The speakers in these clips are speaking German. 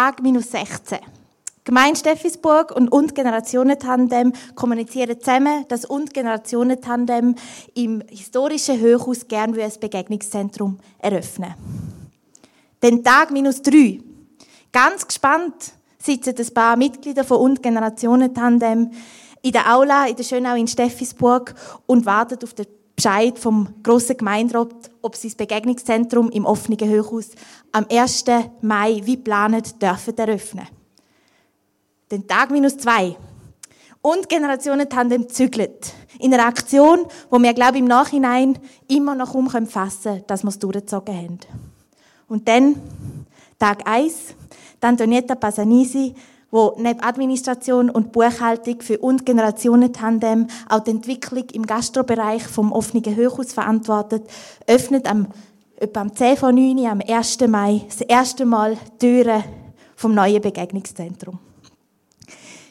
Tag minus 16. Gemeinde Steffisburg und Und Generationentandem kommunizieren zusammen, dass Und Generationentandem im historischen Hochhaus gern ein Begegnungszentrum eröffnen. Den Tag minus drei. Ganz gespannt sitzen ein paar Mitglieder von Und Generationentandem in der Aula in der Schönau in Steffisburg und warten auf den Bescheid vom grossen Gemeinderat, ob sie das Begegnungszentrum im offenen Hochhaus am 1. Mai wie geplant dürfen eröffnen. Den Tag minus zwei. Und Generationen Tandem zügelt. In einer Aktion, wo wir, glaube ich, im Nachhinein immer noch umfassen können, dass wir es durchgezogen haben. Und dann, Tag eins, Antonietta Pasanisi, wo neben Administration und Buchhaltung für und Generationen Tandem auch die Entwicklung im Gastrobereich vom offenen Hochhaus verantwortet, öffnet am, etwa am 10 von 9 am 1. Mai das erste Mal die Türen vom neuen Begegnungszentrum.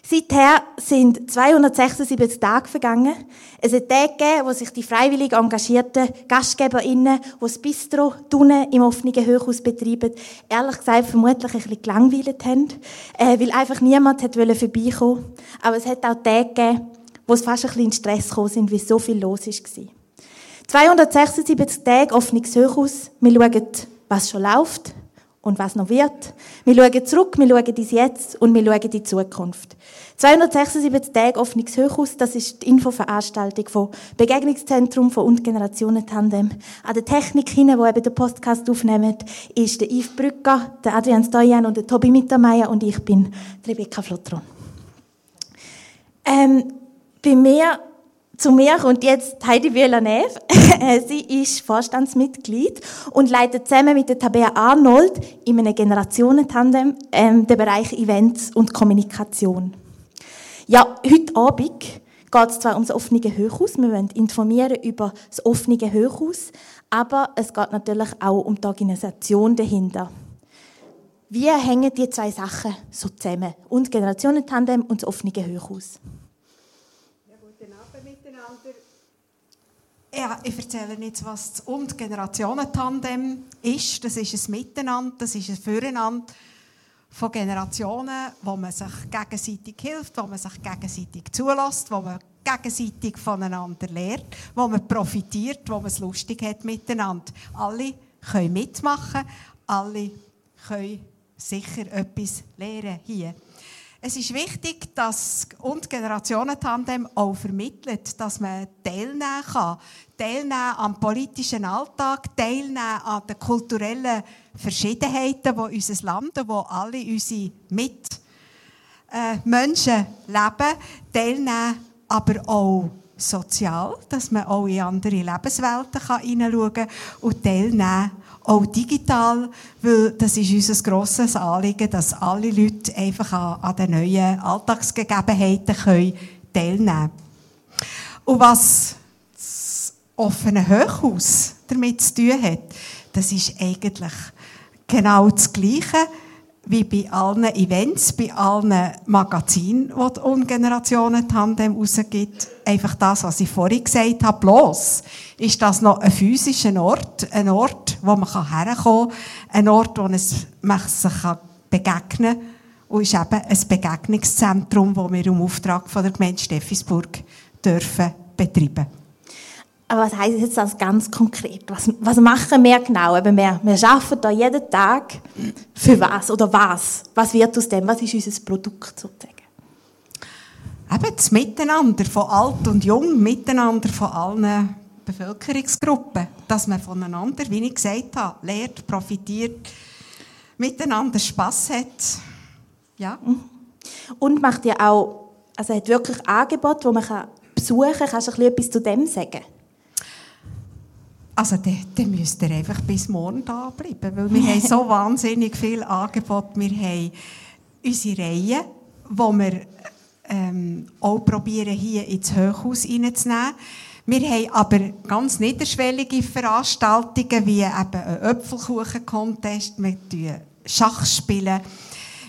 Seither sind 276 Tage vergangen. Es hat Tage gegeben, wo sich die freiwillig engagierten GastgeberInnen, die das Bistro unten im offenen Hochhaus betreiben, ehrlich gesagt vermutlich ein bisschen gelangweilt haben, äh, weil einfach niemand hat vorbeikommen Aber es hat auch Tage gegeben, wo es fast ein bisschen in Stress gekommen sind, weil so viel los war. 276 Tage offenes Hochhaus. Wir schauen, was schon läuft und was noch wird. Wir schauen zurück, wir schauen ins Jetzt und wir schauen in die Zukunft. 276 Tage offenes Hochhaus, das ist die Infoveranstaltung vom Begegnungszentrum von Und Generationen Tandem. An der Technik hinten, wo eben den Podcast aufnehmen, ist der Yves Brücker, der Adrian Stoyan und der Tobi Mittermeier und ich bin Rebecca Flottron. Ähm, bei mir zu mir kommt jetzt Heidi Villeneuve. Sie ist Vorstandsmitglied und leitet zusammen mit der Tabea Arnold in einem Generationentandem ähm, den Bereich Events und Kommunikation. Ja, heute Abend geht es zwar ums offene Hochhaus, wir wollen informieren über das offene Hochhaus, aber es geht natürlich auch um die Organisation dahinter. Wie hängen die zwei Sachen so zusammen? Und Generationentandem und das offene Hochhaus. Ja, ich erzähle jetzt, was das Und Generationen-Tandem ist. Das ist ein Miteinander, das ist ein Füreinander von Generationen, wo man sich gegenseitig hilft, wo man sich gegenseitig zulässt, wo man gegenseitig voneinander lernt, wo man profitiert, wo man es lustig hat miteinander. Alle können mitmachen, alle können sicher etwas lernen hier. Es ist wichtig, dass und Generationentandem auch vermittelt, dass man teilnehmen kann. Teilnehmen am politischen Alltag, teilnehmen an den kulturellen Verschiedenheiten, wo unser Land, wo alle unsere Mitmenschen leben, teilnehmen aber auch sozial, dass man auch in andere Lebenswelten hineinschauen kann und teilnehmen auch digital, weil das ist unser grosses Anliegen, dass alle Leute einfach an, an den neuen Alltagsgegebenheiten können teilnehmen. Und was das offene Hochhaus damit zu tun hat, das ist eigentlich genau das Gleiche wie bei allen Events, bei allen Magazinen, die die Ungenerationen Tandem rausgibt. Einfach das, was ich vorhin gesagt habe. Bloß ist das noch ein physischer Ort, ein Ort, wo man herkommen kann, ein Ort, wo man sich begegnen kann. Und ist eben ein Begegnungszentrum, das wir im Auftrag von der Gemeinde Steffisburg dürfen betreiben aber was heisst jetzt das ganz konkret? Was, was machen wir genau? Eben wir, wir arbeiten da jeden Tag für was oder was? Was wird aus dem? Was ist unser Produkt sozusagen? Eben das Miteinander von alt und jung, Miteinander von allen Bevölkerungsgruppen. Dass man voneinander, wie ich gesagt habe, lernt, profitiert, miteinander Spass hat. Ja. Mhm. Und macht ja auch, also hat wirklich Angebote, wo man besuchen kann. Kannst du etwas zu dem sagen? Also dann, dann müsst ihr einfach bis morgen da bleiben, weil wir haben so wahnsinnig viel Angebot. Wir haben unsere Reihe, wo wir ähm, auch probieren, hier ins Hochhaus reinzunehmen. Wir haben aber ganz niederschwellige Veranstaltungen, wie eben einen Äpfelkuchen-Contest, wir Schach spielen.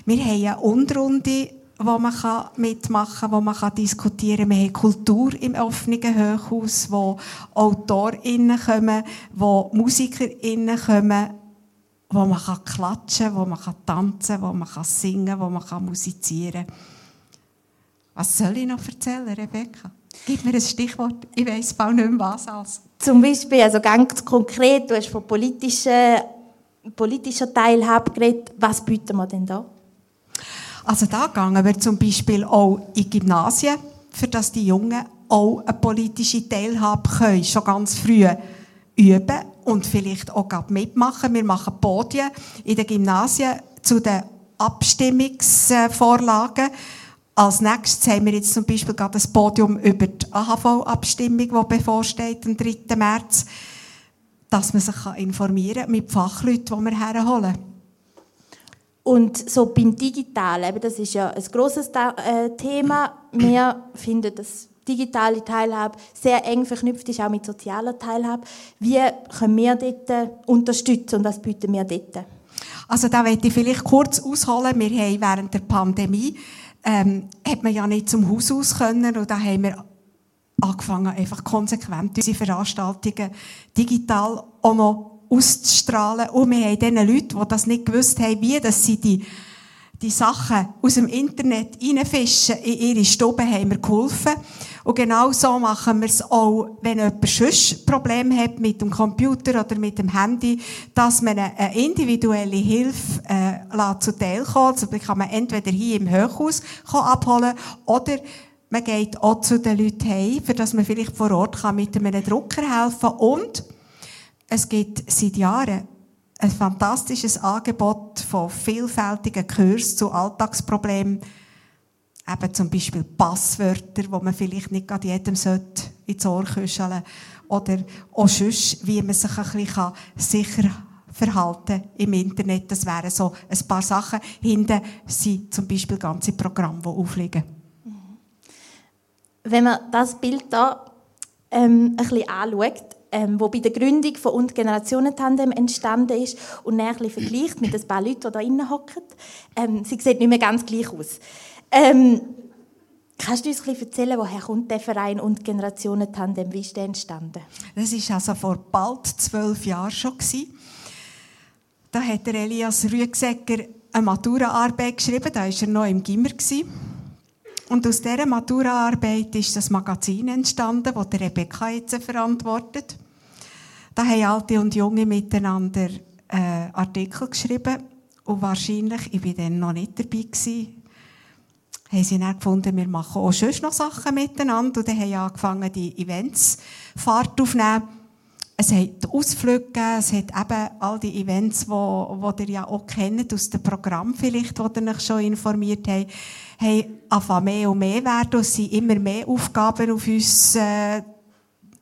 Wir haben eine Unterrunde wo man mitmachen kann, wo man diskutieren kann. Wir haben Kultur im offenen Hochhaus, wo AutorInnen kommen, wo MusikerInnen kommen, wo man kann klatschen kann, wo man kann tanzen kann, wo man kann singen kann, wo man kann musizieren kann. Was soll ich noch erzählen, Rebecca? Gib mir ein Stichwort. Ich weiss bald nicht mehr was. Als. Zum Beispiel, also ganz konkret, du hast von politischer, politischer Teilhabe geredet. Was bieten wir denn da? Also da gehen wir zum Beispiel auch in Gymnasien, für dass die Jungen auch eine politische Teilhabe können, schon ganz früh üben und vielleicht auch mitmachen. Wir machen Podien in den Gymnasien zu den Abstimmungsvorlagen. Als nächstes haben wir jetzt zum Beispiel gerade das Podium über die AHV-Abstimmung, die bevorsteht am 3. März, dass man sich informieren kann mit Fachleuten, die wir herholen. Und so beim Digitalen, das ist ja ein grosses äh, Thema. Wir finden, dass digitale Teilhabe sehr eng verknüpft ist, auch mit sozialer Teilhabe. Wie können wir dort unterstützen und was bieten wir dort? Also da möchte ich vielleicht kurz ausholen. Wir haben während der Pandemie ähm, hat man ja nicht zum Haus aus können und da haben wir angefangen, einfach konsequent unsere Veranstaltungen digital auch noch auszustrahlen. Und wir haben diesen Leuten, die das nicht gewusst haben, wie dass sie die, die Sachen aus dem Internet reinfischen in ihre Stube, haben wir geholfen. Und genau so machen wir es auch, wenn jemand sonst Probleme hat mit dem Computer oder mit dem Handy, dass man eine individuelle Hilfe äh, zuteil kommt. Also kann man entweder hier im Hochhaus abholen oder man geht auch zu den Leuten heim, für dass man vielleicht vor Ort kann mit einem Drucker helfen kann. Und es gibt seit Jahren ein fantastisches Angebot von vielfältigen Kursen zu Alltagsproblemen eben zum Beispiel Passwörter, die man vielleicht nicht gerade jedem ins Ohr kuscheln Oder auch sonst, wie man sich ein bisschen sicher verhalten im Internet. Das wären so ein paar Sachen. Hinten sind zum Beispiel ganze Programme, die aufliegen. Wenn man das Bild hier ähm, ein bisschen anschaut, ähm, wo bei der Gründung von und Generationentandem entstanden ist und bisschen vergleicht mit ein paar Leuten, die da drinnen hocken, ähm, sie sieht nicht mehr ganz gleich aus. Ähm, kannst du uns ein erzählen, woher kommt der Verein und Generationentandem? Wie ist der entstanden? Das war also vor bald zwölf Jahren schon. Da hat der Elias Rüegsecker eine Maturaarbeit geschrieben, da war er noch im Gimmer. Und aus dieser Maturaarbeit ist das Magazin entstanden, das Rebecca jetzt verantwortet. Da haben Alte und Junge miteinander äh, Artikel geschrieben. Und wahrscheinlich, ich war dann noch nicht dabei, gewesen, haben sie dann gefunden, wir machen auch sonst noch Sachen miteinander. Und dann haben sie angefangen, die Events Fahrt aufzunehmen. Es hat Ausflüge gegeben, es hat eben all die Events, die, ihr ja auch kennt, aus dem Programm vielleicht, wo ihr euch schon informiert habt, haben angefangen mehr und mehr werden. Es sind immer mehr Aufgaben auf uns, äh,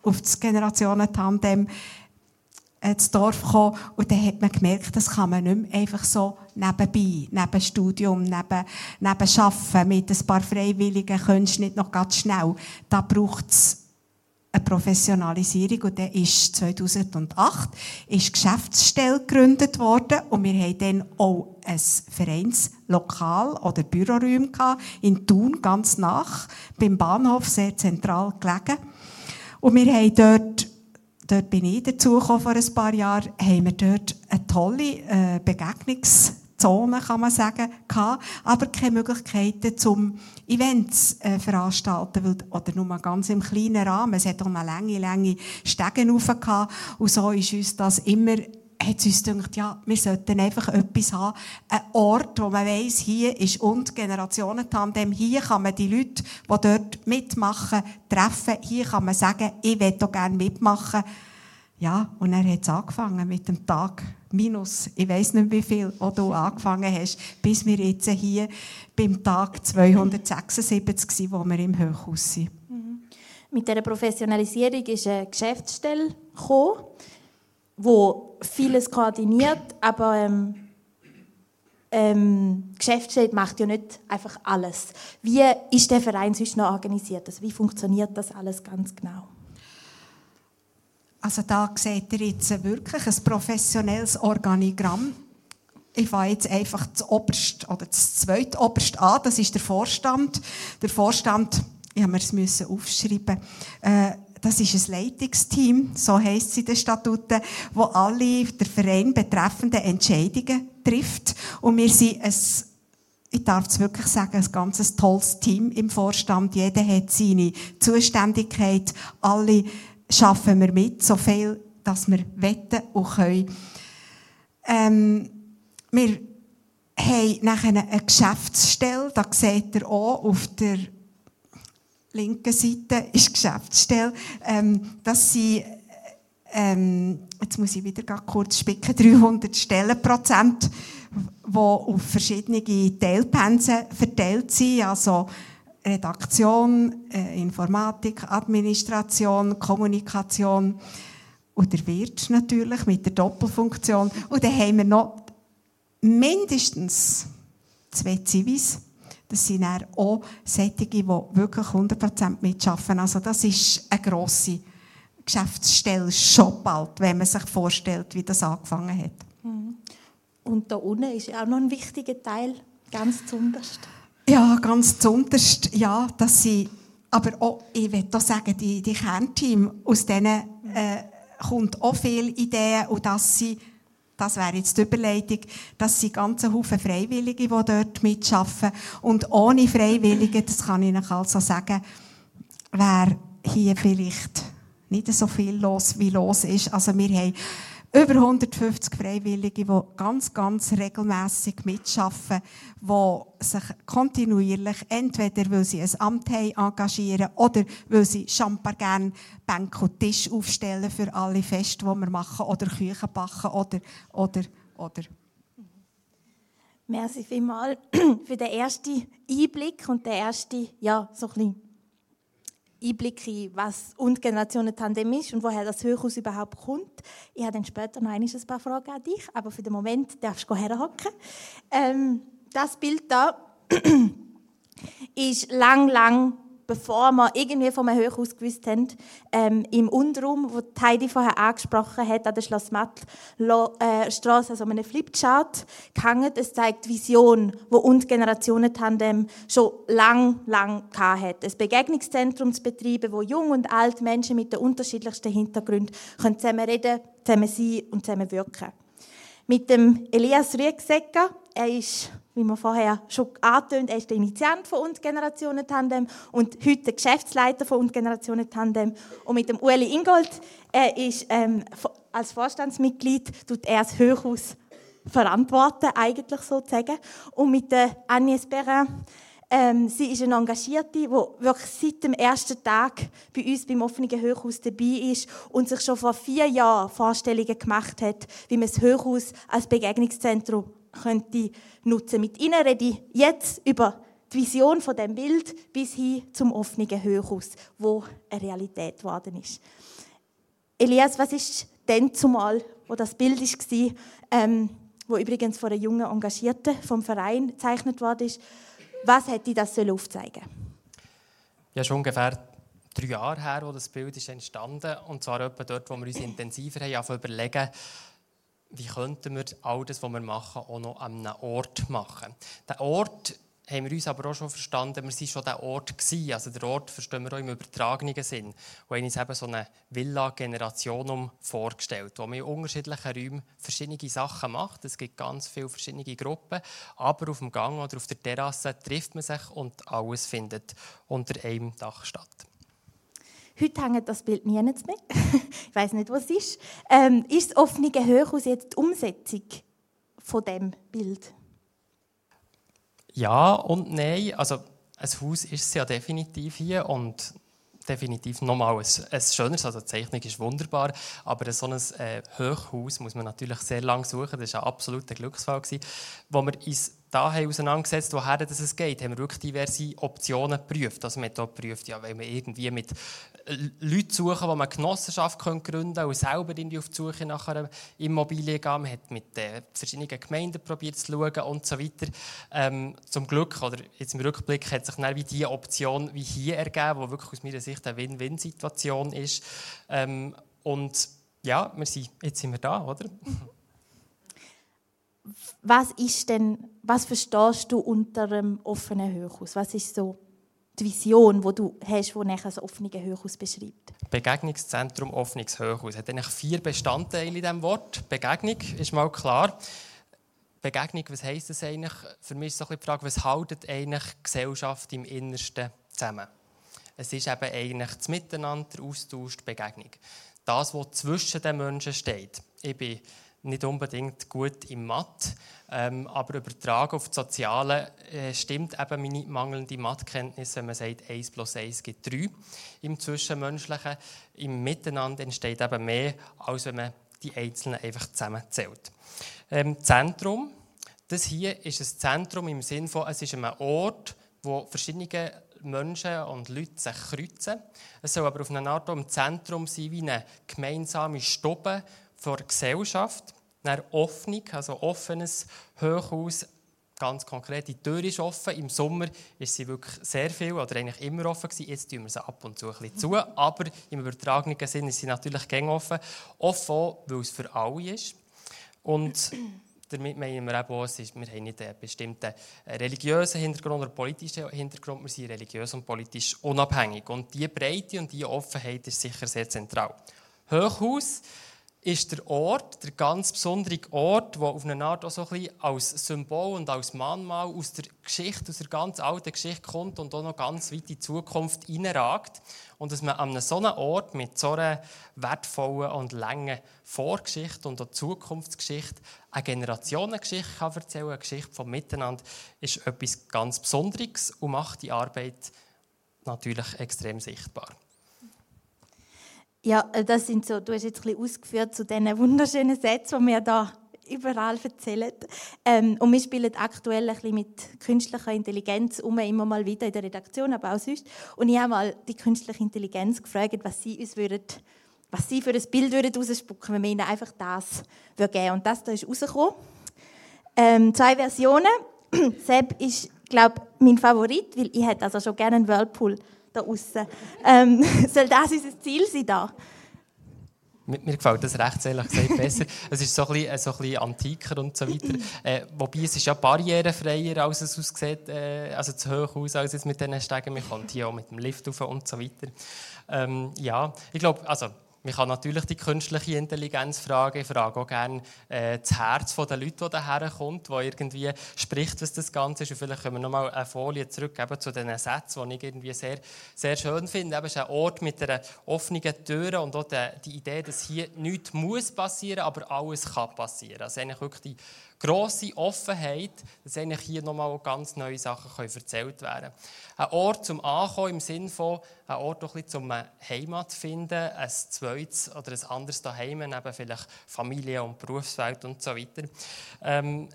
auf das Generationentandem ins Dorf gekommen und dann hat man gemerkt, das kann man nicht mehr einfach so nebenbei, neben Studium, neben, neben Arbeiten mit ein paar Freiwilligen, könntest du nicht noch ganz schnell. Da braucht es eine Professionalisierung und dann ist 2008 ist Geschäftsstelle gegründet worden und wir haben dann auch ein Vereinslokal oder Büroräume in Thun, ganz nach, beim Bahnhof, sehr zentral gelegen. Und wir haben dort dort bin ich dazugekommen vor ein paar Jahren, haben wir dort eine tolle äh, Begegnungszone, kann man sagen, gehabt, aber keine Möglichkeiten zum Events äh, veranstalten, weil, oder nur mal ganz im kleinen Rahmen. Es hat auch eine lange, lange Stegen gehabt, und so ist uns das immer hat uns gedacht, ja, wir sollten einfach etwas haben, einen Ort, wo man weiss, hier ist und Generationentandem, hier kann man die Leute, die dort mitmachen, treffen, hier kann man sagen, ich will auch gerne mitmachen. Ja, und er hat es angefangen mit dem Tag minus, ich weiß nicht wie viel, wo du angefangen hast, bis wir jetzt hier beim Tag 276 sind, wo wir im Hochhaus sind. Mhm. Mit dieser Professionalisierung ist eine Geschäftsstelle gekommen wo vieles koordiniert, aber ähm, ähm, Geschäftsstelle macht ja nicht einfach alles. Wie ist der Verein sonst noch organisiert? Also wie funktioniert das alles ganz genau? Also da seht ihr jetzt wirklich ein professionelles Organigramm. Ich fange jetzt einfach das Oberst oder das zweite Oberst an. Das ist der Vorstand. Der Vorstand, ich habe mir es aufschreiben. Äh, das ist ein Leitungsteam, so heisst es in den Statuten, wo alle der Verein betreffenden Entscheidungen trifft. Und wir sind ein ich darf es wirklich sagen, ein ganz tolles Team im Vorstand. Jeder hat seine Zuständigkeit. Alle schaffen wir mit, so viel, dass wir wetten und können. Ähm, wir haben nachher eine Geschäftsstelle, da seht ihr auch auf der linken Seite ist Geschäftsstelle. Ähm, das sind, ähm, jetzt muss ich wieder kurz spicken, 300 Stellenprozent, die auf verschiedene Teilpensen verteilt sind, also Redaktion, äh, Informatik, Administration, Kommunikation und der Wirt natürlich mit der Doppelfunktion. Und dann haben wir noch mindestens zwei Zivis. Das sind dann auch solche, die wirklich 100% mitarbeiten. Also das ist eine grosse Geschäftsstelle schon bald, wenn man sich vorstellt, wie das angefangen hat. Mhm. Und da unten ist auch noch ein wichtiger Teil, ganz zunderst. Ja, ganz zunderst, ja, dass sie, aber auch, ich will auch sagen, die, die Kernteam, aus denen äh, kommt auch viele Ideen und dass sie das wäre jetzt die Überleitung, dass sie ganze Haufen Freiwillige, die dort mitarbeiten. Und ohne Freiwillige, das kann ich Ihnen also sagen, wäre hier vielleicht nicht so viel los, wie los ist. Also wir haben über 150 Freiwillige, die ganz, ganz regelmäßig mitschaffen, die sich kontinuierlich, entweder weil sie ein Amt haben, engagieren oder weil sie Champagner gerne Bänke und Tisch aufstellen für alle Feste, die wir machen, oder Küchen backen, oder, oder, oder. Merci vielmals für den ersten Einblick und den ersten, ja, so ein bisschen Einblick in, was und Generationen Tandem ist und woher das Hochhaus überhaupt kommt. Ich habe dann später noch ein paar Fragen an dich, aber für den Moment darfst du herhocken. Ähm, das Bild da ist lang, lang bevor wir irgendwie vom Hochhaus gewusst haben, ähm, im Unterraum, wo Heidi vorher angesprochen hat, an der Schlossmattstraße, äh, also einem Flipchart, gehangen. Es zeigt Vision, wo und Generationentandem schon lang, lang hat. Ein Begegnungszentrum zu betreiben, wo jung und alt Menschen mit den unterschiedlichsten Hintergründen können zusammen reden, zusammen sein und zusammen wirken. Mit dem Elias Rüegsecker, er ist wie man vorher schon angetönt, er ist der Initiant von Und Generationen Tandem und heute der Geschäftsleiter von Und Generationen Tandem. Und mit dem Ueli Ingold, er ist ähm, als Vorstandsmitglied, tut er das Hochhaus verantworten, eigentlich sozusagen. Und mit der Agnès Perrin, ähm, sie ist eine Engagierte, die wirklich seit dem ersten Tag bei uns beim offenen Hochhaus dabei ist und sich schon vor vier Jahren Vorstellungen gemacht hat, wie man das Hochhaus als Begegnungszentrum könnte nutzen. Mit ihnen rede ich jetzt über die Vision von dem Bild bis hin zum offenen Hochhaus, wo eine Realität geworden ist. Elias, was ist denn zumal, wo das Bild war, ähm, wo übrigens von einer jungen Engagierten vom Verein gezeichnet worden Was hätte das aufzeigen Ja, schon ungefähr drei Jahre her, wo das Bild ist entstanden und zwar etwa dort, wo wir uns intensiver haben überlegen, wie könnten wir all das, was wir machen, auch noch an einem Ort machen. Der Ort haben wir uns aber auch schon verstanden, wir waren schon der Ort gewesen. Also der Ort verstehen wir auch im übertragenen Sinn. Und haben uns eben so eine Villa-Generation vorgestellt, wo man in unterschiedlichen Räumen verschiedene Sachen macht. Es gibt ganz viele verschiedene Gruppen, aber auf dem Gang oder auf der Terrasse trifft man sich und alles findet unter einem Dach statt. Heute hängt das Bild nie mehr. ich weiß nicht, was es ist. Ähm, ist das offene Hochhaus jetzt die Umsetzung von dem Bild? Ja und nein. Also ein Haus ist es ja definitiv hier und definitiv nochmal ein, ein schönes, also die Zeichnung ist wunderbar, aber so ein äh, Hochhaus muss man natürlich sehr lange suchen, das war ein absoluter Glücksfall, gewesen, wo wir uns da haben auseinandergesetzt, woher es geht, haben wir wirklich diverse Optionen geprüft. Also wir haben auch geprüft, ja, wenn wir irgendwie mit Leuten suchen, die man Genossenschaft gründen können und selber irgendwie auf die Suche nach einer Immobilie gehen. Man hat mit äh, verschiedenen Gemeinden probiert zu schauen und so weiter. Ähm, zum Glück, oder jetzt im Rückblick, hat sich dann wie diese Option wie hier ergeben, die wirklich aus meiner Sicht eine Win-Win-Situation ist. Ähm, und ja, wir sind, jetzt sind wir da, oder? was ist denn, was verstehst du unter einem offenen Hochhaus? Was ist so die Vision, wo du hast, nachher das offene Hochhaus beschreibt? Begegnungszentrum Hochhaus. Es hat eigentlich vier Bestandteile in diesem Wort. Begegnung ist mal klar. Begegnung, was heisst das eigentlich? Für mich ist so die Frage, was haltet eigentlich Gesellschaft im Innersten zusammen? Es ist eben eigentlich das Miteinander, der Austausch, die Begegnung. Das, was zwischen den Menschen steht. Ich bin nicht unbedingt gut im Mathe, ähm, aber übertragen auf das Soziale äh, stimmt eben meine mangelnde Mathekenntnis, wenn man sagt, 1 plus 1 gibt 3 im Zwischenmenschlichen. Im Miteinander entsteht eben mehr, als wenn man die Einzelnen einfach zusammenzählt. Ähm, Zentrum, das hier ist ein Zentrum im Sinne von, es ist ein Ort, wo verschiedene Menschen und Leute sich kreuzen. Es soll aber auf eine Art im Zentrum sein, wie eine gemeinsame Stube der Gesellschaft. Eine Offnung, also offenes Hochhaus, ganz konkret, die Tür ist offen. Im Sommer ist sie wirklich sehr viel oder eigentlich immer offen gewesen. Jetzt tun wir sie ab und zu ein zu, aber im übertragenen Sinn ist sie natürlich gängig offen. Offen, weil es für alle ist. Und damit meinen wir auch, es ist, wir haben nicht einen bestimmten religiösen Hintergrund oder politischen Hintergrund, wir sind religiös und politisch unabhängig. Und diese Breite und diese Offenheit ist sicher sehr zentral. Hochhaus ist der Ort, der ganz besondere Ort, der auf eine Art auch so ein bisschen als Symbol und als Mahnmal aus der Geschichte, aus der ganz alten Geschichte kommt und auch noch ganz weit in die Zukunft hineinragt. Und dass man an einem solchen Ort mit so einer wertvollen und langen Vorgeschichte und auch Zukunftsgeschichte eine Generationengeschichte kann erzählen kann, eine Geschichte vom Miteinander, ist etwas ganz Besonderes und macht die Arbeit natürlich extrem sichtbar. Ja, äh, das sind so, du hast jetzt ein bisschen ausgeführt zu diesen wunderschönen Sätzen, die wir da überall erzählen. Ähm, und wir spielen aktuell ein bisschen mit künstlicher Intelligenz um, immer mal wieder in der Redaktion, aber auch sonst. Und ich habe mal die künstliche Intelligenz gefragt, was sie uns würden, was sie für ein Bild würden rausspucken, wenn wir ihnen einfach das geben Und das da ist rausgekommen. Ähm, zwei Versionen. Seb ist, glaube ich, mein Favorit, weil ich hätte also schon gerne einen Whirlpool da außen. Ähm, soll das unser Ziel sein da? Mir, mir gefällt das recht ehrlich gesagt besser. es ist so ein, bisschen, so ein bisschen antiker und so weiter. Äh, wobei es ist ja barrierefreier, als es aussieht, äh, also zu hoch aus, als jetzt mit diesen Stegen. Man kommt hier auch mit dem Lift rauf und so weiter. Ähm, ja, ich glaube, also man kann natürlich die künstliche Intelligenz fragen. Ich frage auch gerne äh, das Herz der Leute, die daher kommt, die irgendwie spricht, was das Ganze ist. Und vielleicht können wir noch mal eine Folie zurück eben zu diesen Sätzen, die ich irgendwie sehr, sehr schön finde. Eben, es ist ein Ort mit einer offenen Tür und auch die, die Idee, dass hier nichts muss passieren, aber alles kann passieren. Also eigentlich wirklich die grosse Offenheit, dass eigentlich hier nochmal ganz neue Sachen können erzählt werden Ein Ort zum Ankommen im Sinne von, ein Ort auch ein zum Heimat finden, ein zweites oder ein anderes Daheim, eben vielleicht Familie und Berufswelt und so weiter. Ähm,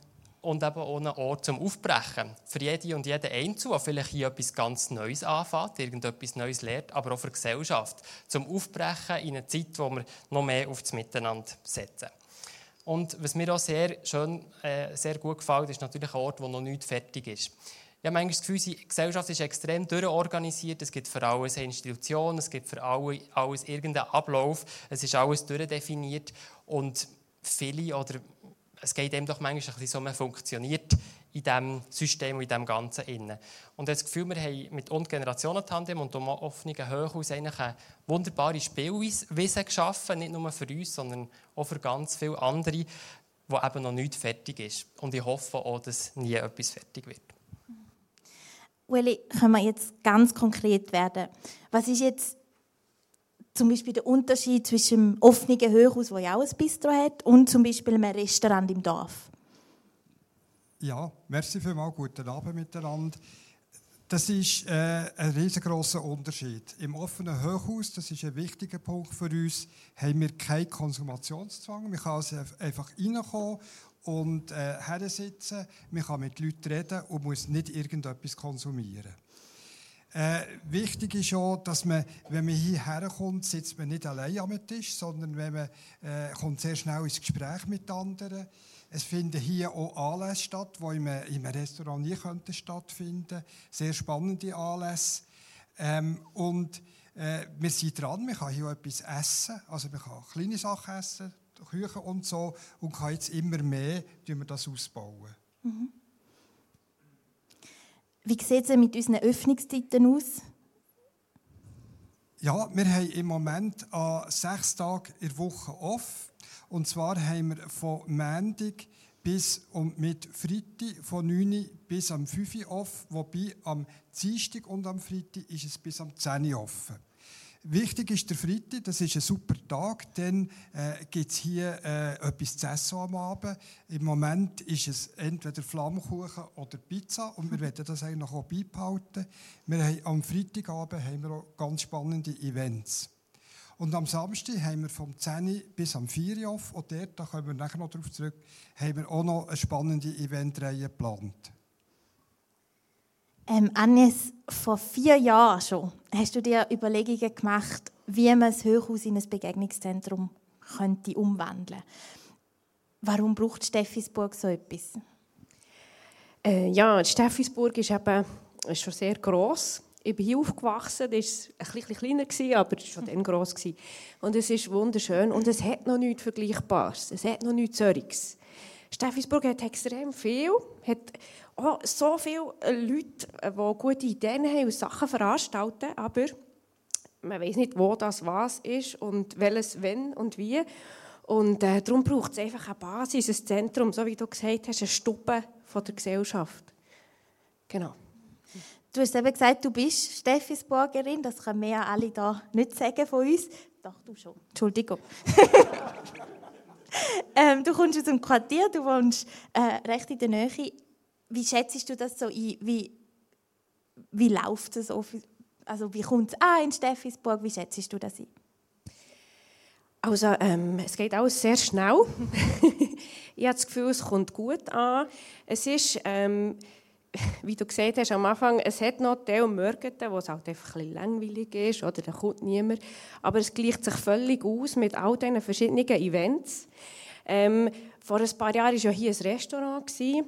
und eben auch ein Ort zum Aufbrechen. Für jede und jeden Einzelnen, der vielleicht hier etwas ganz Neues anfängt, irgendetwas Neues lernt, aber auch für die Gesellschaft. Zum Aufbrechen in einer Zeit, wo wir noch mehr auf das Miteinander setzen. Und was mir auch sehr schön, äh, sehr gut gefällt, ist natürlich ein Ort, wo noch nicht fertig ist. Ich habe manchmal das Gefühl, die Gesellschaft ist extrem durchorganisiert. Es gibt für alles eine Institution, es gibt für alle, alles irgendeinen Ablauf. Es ist alles durchdefiniert. Und viele oder es geht eben doch manchmal ein bisschen so, man funktioniert in diesem System und in diesem Ganzen. Und das Gefühl, wir haben mit und Generationentandem und dem offenen Hochhaus eigentlich eine wunderbare Spielweise geschaffen, nicht nur für uns, sondern auch für ganz viele andere, wo eben noch nicht fertig ist. Und ich hoffe auch, dass nie etwas fertig wird. Ueli, können wir jetzt ganz konkret werden? Was ist jetzt zum Beispiel der Unterschied zwischen dem offenen Hochhaus, das ja auch ein Bistro hat, und zum Beispiel einem Restaurant im Dorf? Ja, merci vielmals, guten Abend miteinander. Das ist äh, ein riesengroßer Unterschied. Im offenen Hochhaus, das ist ein wichtiger Punkt für uns, haben wir keinen Konsumationszwang. Man kann also einfach reinkommen und äh, hersitzen, man kann mit Leuten reden und muss nicht irgendetwas konsumieren. Äh, wichtig ist auch, dass man, wenn man hierher kommt, sitzt man nicht allein am Tisch, sondern wenn man äh, kommt sehr schnell ins Gespräch mit anderen. Es finden hier auch Anlässe statt, die im, im Restaurant nie könnten stattfinden. Sehr spannende Anlässe. Ähm, und äh, wir sind dran, man kann hier auch etwas essen. Also man kann kleine Sachen essen, Küchen und so. Und kann jetzt immer mehr wir das ausbauen. Mhm. Wie sieht es mit unseren Öffnungszeiten aus? Ja, wir haben im Moment an sechs Tagen in der Woche off. Und zwar haben wir von Montag bis und mit Freitag von 9 Uhr bis am 5 Uhr off, wobei am Dienstag und am Freitag ist es bis am 10 Uhr offen. Wichtig ist der Freitag, das ist ein super Tag, dann äh, gibt es hier äh, etwas zu essen am Abend. Im Moment ist es entweder Flammkuchen oder Pizza und wir werden das eigentlich auch beibehalten. Wir haben, am Freitagabend haben wir auch ganz spannende Events. Und am Samstag haben wir vom 10 bis am 4 Uhr auf und dort, da kommen wir nachher noch darauf zurück, haben wir auch noch eine spannende Eventreihe geplant. Ähm, Agnes, vor vier Jahren schon hast du dir Überlegungen gemacht, wie man das Hochhaus in ein Begegnungszentrum könnte umwandeln Warum braucht Steffisburg so etwas? Äh, ja, Steffisburg ist eben ist schon sehr gross. Ich bin hier aufgewachsen, das war ein bisschen kleiner, aber es war schon dann gross. Und es ist wunderschön und es hat noch nichts Vergleichbares. Es hat noch nichts Solches. Steffisburg hat extrem viel, hat auch so viele Leute, die gute Ideen haben und Sachen veranstalten, aber man weiß nicht, wo das was ist und welches wenn und wie. Und äh, darum braucht es einfach eine Basis, ein Zentrum, so wie du gesagt hast, eine Stube von der Gesellschaft. Genau. Du hast eben gesagt, du bist Steffisburgerin, das können wir alle da nicht sagen von uns. Doch, du schon. Entschuldigung. ähm, du kommst aus dem Quartier, du wohnst äh, recht in der Nähe. Wie schätzt du das so ein? Wie, wie läuft es? Also wie kommt es an in Steffisburg? Wie schätzt du das ein? Also ähm, es geht alles sehr schnell. ich habe das Gefühl, es kommt gut an. Es ist, ähm, wie du gesehen hast am Anfang, es hat noch Teil Morgen, wo es halt einfach ein bisschen langweilig ist oder da kommt niemand. Aber es gleicht sich völlig aus mit all diesen verschiedenen Events. Ähm, vor ein paar Jahren war ja hier ein Restaurant. Gewesen.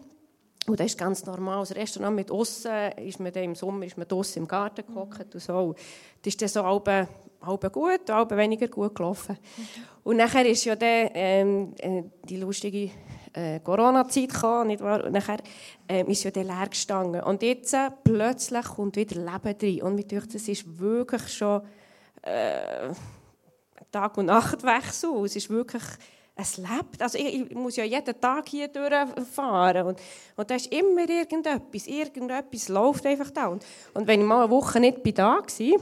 Und das ist ganz normal. Das Restaurant mit außen ist man im Sommer ist man draussen im Garten gehockt und so. Das ist dann so halb, halb gut, halb weniger gut gelaufen. Und nachher ist ja dann, ähm, äh, die lustige äh, Corona-Zeit gekommen, nicht wahr? Und nachher äh, ist ja dann leer gestanden. Und jetzt äh, plötzlich kommt wieder Leben rein. Und mir denke, das ist wirklich schon äh, Tag- und Nachtwechsel. Es ist wirklich es lebt. Also ich, ich, muss ja jeden Tag hier durchfahren und, und da ist immer irgendetwas, irgendetwas läuft einfach da. Und, und wenn ich mal eine Woche nicht bei da war,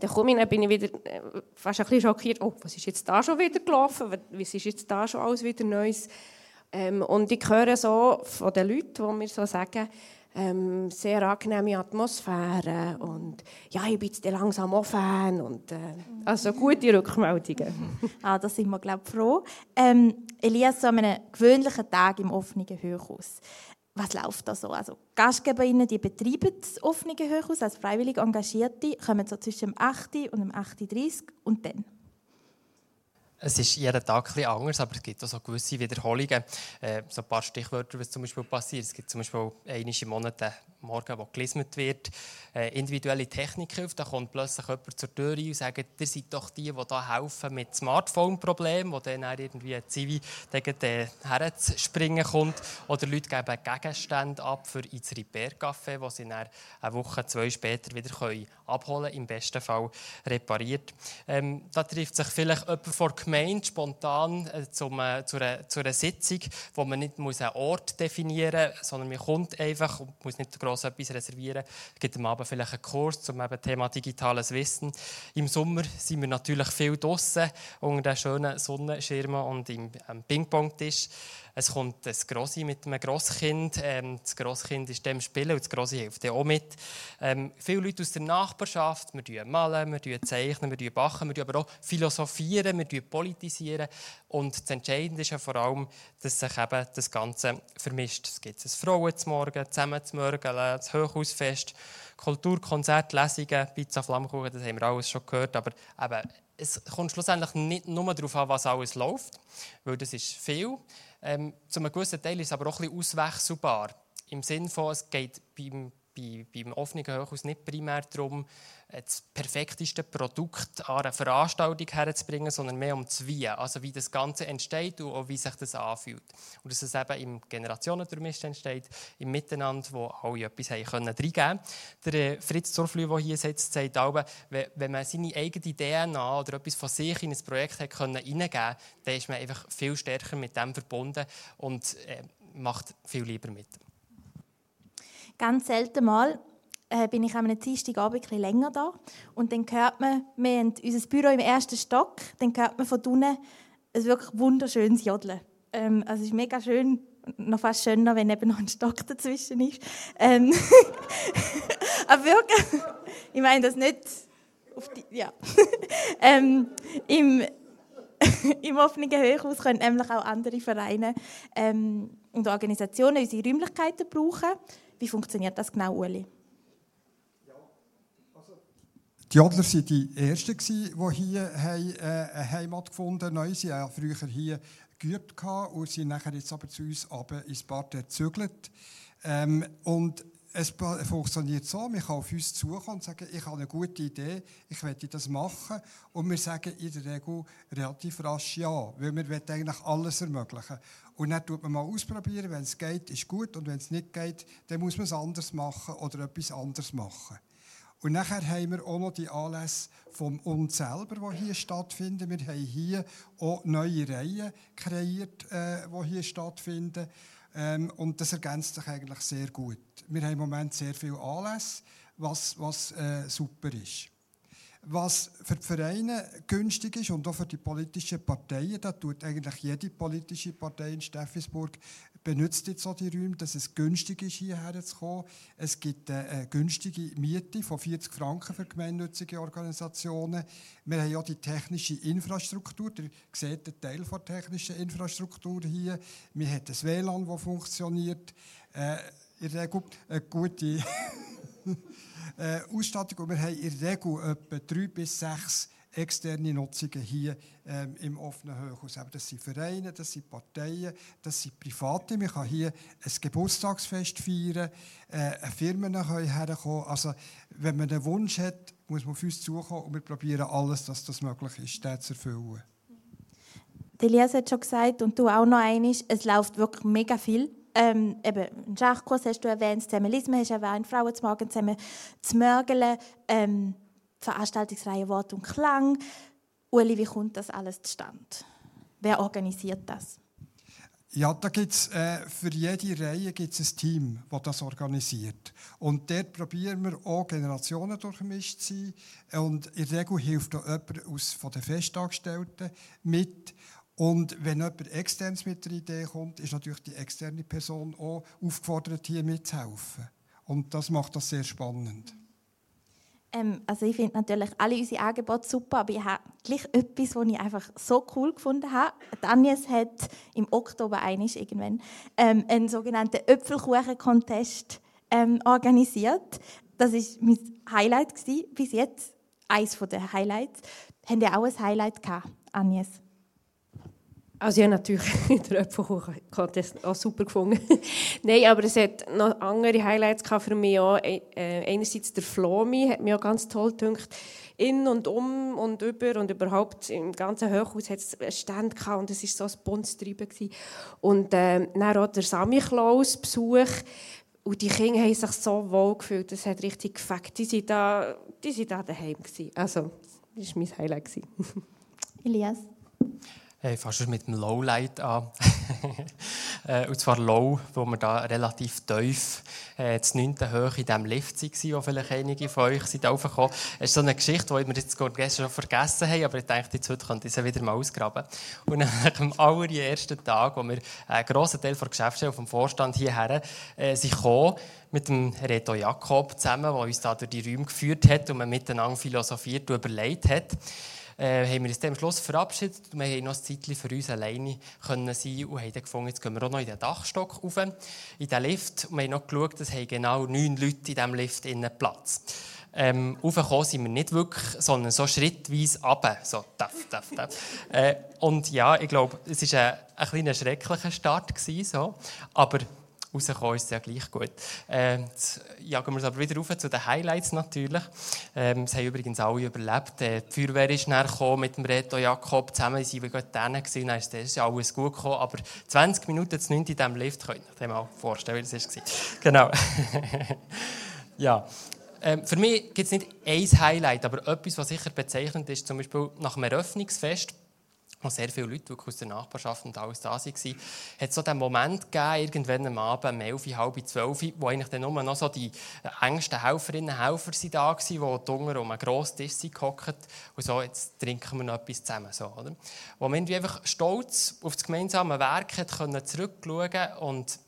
dann komme ich, dann bin ich wieder äh, fast ein bisschen schockiert, oh, was ist jetzt da schon wieder gelaufen, was ist jetzt da schon alles wieder Neues. Ähm, und ich höre so von den Leuten, die mir so sagen, ähm, sehr angenehme Atmosphäre und ja, ich bin jetzt langsam auch Fan und äh, also gute Rückmeldungen. ah, da sind wir glaube froh. Ähm, Elias, so an einem gewöhnlichen Tag im offenen Hochhaus, was läuft da so? Also GastgeberInnen, die betreiben das offene Hochhaus als freiwillig Engagierte, kommen so zwischen dem 8. und dem 8.30 und dann? Es ist jeden Tag etwas anders, aber es gibt auch so gewisse Wiederholungen. Äh, so ein paar Stichwörter, was zum Beispiel passiert. Es gibt zum Beispiel einmal im Monat einen Morgen, wo gelismet wird, äh, individuelle Technikhilfe. Da kommt plötzlich jemand zur Tür und sagt, ihr seid doch die, die da helfen mit Smartphone-Problemen, wo dann irgendwie ein Zivi gegen herzuspringen kommt. Oder Leute geben Gegenstände ab für ins Repair-Café, wo sie dann eine Woche, zwei später wieder abholen können, im besten Fall repariert. Ähm, da trifft sich vielleicht jemand vor Gemeinde spontan äh, zum, zu, einer, zu einer Sitzung, wo man nicht muss einen Ort definieren muss, sondern man kommt einfach und muss nicht gross etwas reservieren. Es gibt am Abend vielleicht einen Kurs zum eben Thema digitales Wissen. Im Sommer sind wir natürlich viel draußen unter den schönen Sonnenschirmen und im Ping-Pong-Tisch. Es kommt ein Grossi mit einem Grosskind. Ähm, das Grosskind ist dem Spielen und das Grossi hilft auch mit. Ähm, viele Leute aus der Nachbarschaft, wir malen, wir zeichnen, wir backen, wir aber auch philosophieren, wir politisieren. Und das Entscheidende ist ja vor allem, dass sich eben das Ganze vermischt. Es gibt ein Frauenzmorgen, zusammen zu Morgen, das Hochhausfest, Kulturkonzert, Lesungen, Pizza, Flammkuchen, das haben wir alles schon gehört. Aber eben, es kommt schlussendlich nicht nur darauf an, was alles läuft, weil das ist viel. Ähm, zu einem gewissen Teil ist es aber auch ein bisschen auswechselbar. Im Sinne von, es geht beim, bei, beim offenen Hochhaus nicht primär darum, das perfekteste Produkt an eine Veranstaltung herzubringen, sondern mehr um das Wie, also wie das Ganze entsteht und auch wie sich das anfühlt. Und dass es eben im Generationendurchmisch entsteht, im Miteinander, wo alle etwas haben können reingeben Der äh, Fritz Zurflü, der hier sitzt, sagt wenn man seine eigene DNA oder etwas von sich in ein Projekt hat können reingeben dann ist man einfach viel stärker mit dem verbunden und äh, macht viel lieber mit. Ganz selten mal äh, bin ich am Dienstagabend bisschen länger da. Und dann hört man, wir haben unser Büro im ersten Stock, dann hört man von unten ein wirklich wunderschönes Jodeln. Ähm, also es ist mega schön, noch fast schöner, wenn eben noch ein Stock dazwischen ist. Ähm Aber wirklich, ich meine das nicht auf die, ja. ähm, im, Im offenen Hochhaus können nämlich auch andere Vereine ähm, und Organisationen unsere Räumlichkeiten brauchen. Wie funktioniert das genau, Uli? Die Jodler waren die Ersten, die hier äh, eine Heimat gefunden haben. Sie haben früher hier geübt und sind nachher jetzt aber zu uns ins Bad gezügelt. Ähm, und es funktioniert so, man kann auf uns zukommen und sagen, ich habe eine gute Idee, ich möchte das machen. Und wir sagen in der Regel relativ rasch ja, weil wir eigentlich alles ermöglichen. Und dann tut man mal ausprobieren, wenn es geht, ist gut, und wenn es nicht geht, dann muss man es anders machen oder etwas anderes machen. Und nachher haben wir auch noch die Anlässe von uns selber, die hier stattfinden. Wir haben hier auch neue Reihen kreiert, äh, die hier stattfinden. Ähm, und das ergänzt sich eigentlich sehr gut. Wir haben im Moment sehr viele Anlässe, was, was äh, super ist. Was für die Vereine günstig ist und auch für die politischen Parteien, da tut eigentlich jede politische Partei in Steffisburg benutzt jetzt auch die Räume, dass es günstig ist, hierher zu kommen. Es gibt eine günstige Miete von 40 Franken für gemeinnützige Organisationen. Wir haben ja die technische Infrastruktur. Ihr seht einen Teil der technischen Infrastruktur hier. Wir haben ein WLAN, das funktioniert. Äh, in der Regel eine gute äh, Ausstattung. Und wir haben in der Regel etwa drei bis sechs externe Nutzungen hier ähm, im offenen Hochhaus. das sind Vereine, das sind Parteien, das sind Private. Man kann hier ein Geburtstagsfest feiern, äh, Firmen können herkommen. Also, wenn man einen Wunsch hat, muss man auf uns zukommen und wir probieren alles, dass das möglich ist, den zu erfüllen. Elias hat schon gesagt und du auch noch einiges, es läuft wirklich mega viel. Ähm, eben, einen Schachkurs hast du erwähnt, Zusammenlismen hast du erwähnt, Frauen zu Morgen zusammen zu mörgeln. Ähm, Veranstaltungsreihe Wort und Klang. Uli, wie kommt das alles zustande? Wer organisiert das? Ja, da gibt's, äh, für jede Reihe gibt es ein Team, das das organisiert. Und dort probieren wir auch Generationen durchmischt zu sein. Und in der Regel hilft auch jemand aus, von den Festangestellten mit. Und wenn jemand externes mit der Idee kommt, ist natürlich die externe Person auch aufgefordert, hier mitzuhelfen. Und das macht das sehr spannend. Ähm, also ich finde natürlich alle unsere Angebote super, aber ich habe gleich etwas, was ich einfach so cool gefunden habe. Agnes hat im Oktober einisch irgendwann ähm, einen sogenannten Äpfelkuchen-Contest ähm, organisiert. Das war mein Highlight gewesen, bis jetzt. Eines der Highlights. Haben ihr auch ein Highlight gehabt, Agnes? Also ja, natürlich der Apfelkuchen-Contest auch super gefunden. Nein, aber es hat noch andere Highlights für mich auch. Äh, einerseits der Flomi hat mir auch ganz toll gedacht. In und um und über und überhaupt im ganzen Hochhaus hat es Stand gehabt und es war so ein buntes Treiben. Und äh, dann auch der Samichlaus-Besuch. Und die Kinder haben sich so wohl gefühlt, das hat richtig gefällt. Die waren da, die sind da daheim. Also, das war mein Highlight. Elias? Hey, fast mit dem Lowlight an. Äh, und zwar Low, wo wir da relativ tief äh, das 9. Höhe in diesem Lift waren, wo vielleicht einige von euch sind aufgekommen. Es ist so eine Geschichte, die wir jetzt gestern schon vergessen haben, aber ich dachte, jetzt heute könnte ich sie wieder mal ausgraben. Und am allerersten Tag, wo wir einen grossen Teil der Geschäftsstelle vom Vorstand hierher äh, sind gekommen, mit dem Reto Jakob zusammen, der uns da durch die Räume geführt hat und man miteinander philosophiert und überlegt hat, äh, haben wir uns am Schluss verabschiedet. Wir haben noch ein Zeitchen für uns alleine können sein und haben dann gefunden, jetzt gehen wir auch noch in den Dachstock rauf, in den Lift. Und wir haben noch geschaut, es haben genau neun Leute in diesem Lift innen Platz. Ähm, raufgekommen sind wir nicht wirklich, sondern so schrittweise runter. So, taff, taff, taff. äh, und ja, ich glaube, es war ein, ein kleiner schrecklicher Start. Gewesen, so. Aber rauskommen ist ja gleich gut. Äh, jetzt jagen wir es aber wieder rauf zu den Highlights natürlich. Ähm, es haben übrigens alle überlebt. Äh, die Feuerwehr ist näher mit dem Reto Jakob zusammen, sind wir gerade dann gewesen, dann ist das alles gut gekommen, aber 20 Minuten zu 9 in diesem Lift, könnt ihr euch mal vorstellen, wie das war. Genau. ja. Ähm, für mich gibt es nicht ein Highlight, aber etwas, was sicher bezeichnend ist, zum Beispiel nach einem Eröffnungsfest, wo sehr viele Leute aus der Nachbarschaft und alles da waren, hat so den Moment gegeben, irgendwann am Abend, um 11, halb 12, wo eigentlich dann nur noch so die engsten Helferinnen und Helfer sind da waren, die drunter um einen grossen Tisch gehockt und so, jetzt trinken wir noch etwas zusammen. So, oder? Wo man einfach stolz auf das gemeinsame Werk hat können zurückschauen und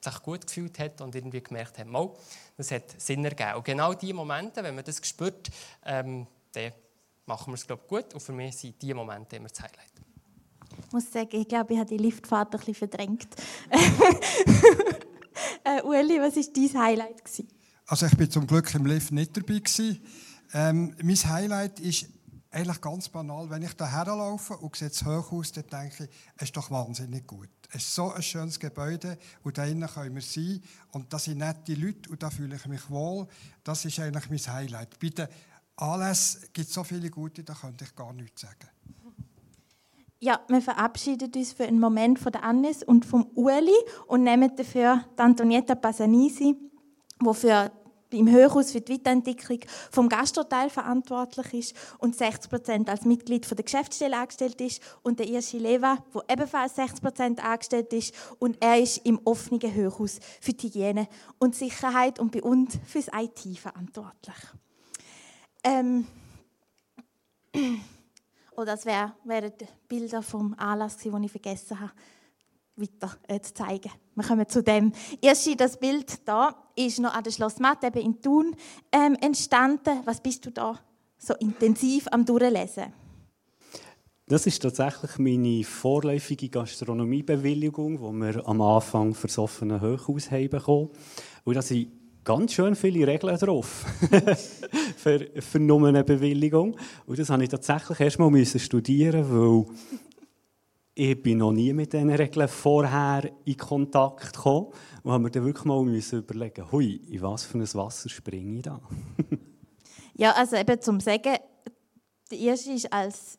sich gut gefühlt hat und irgendwie gemerkt hat, mal, das hat Sinn ergeben. Und genau diese Momente, wenn man das spürt, ähm, dann machen wir es glaube ich, gut. Und für mich sind diese Momente immer das Highlight. Ich muss sagen, ich glaube, ich habe die Liftfahrt ein bisschen verdrängt. äh, Ueli, was war dein Highlight? Gewesen? Also ich bin zum Glück im Lift nicht dabei. Gewesen. Ähm, mein Highlight ist eigentlich ganz banal. Wenn ich da herlaufe und sehe das Hochhaus, dann denke ich, es ist doch wahnsinnig gut. Es ist so ein schönes Gebäude und da drinnen können wir sein. Und da sind nette Leute und da fühle ich mich wohl. Das ist eigentlich mein Highlight. Bei den Anlässen gibt so viele gute, da könnte ich gar nichts sagen. Ja, wir verabschieden uns für einen Moment von der Annis und vom Ueli und nehmen dafür die Antonietta Pasanisi, die für im Höchhaus für die Weiterentwicklung vom Gastroteil verantwortlich ist und 60 Prozent als Mitglied der Geschäftsstelle angestellt ist und der Irschi Leva, der ebenfalls 60 Prozent angestellt ist und er ist im offenen Höchhaus für die Hygiene und Sicherheit und bei uns für das IT verantwortlich. Ähm, oh, das wär, wären Bilder vom Anlass, die ich vergessen habe, weiter äh, zu zeigen. Wir kommen zu dem. Erst das Bild da ist noch an der Schlossmatte eben in Thun ähm, entstanden. Was bist du da so intensiv am Durchlesen? Das ist tatsächlich meine vorläufige Gastronomiebewilligung, die wir am Anfang für das offene Hochhaus haben bekommen. Und da sind ganz schön viele Regeln drauf für, für nur eine Bewilligung. Und das musste ich tatsächlich erst mal studieren, weil ich bin noch nie mit diesen Regeln vorher in Kontakt gekommen und habe mir dann wirklich mal überlegen, hui, in was für ein Wasser springe ich da? ja, also eben zum Sagen, der erste ist als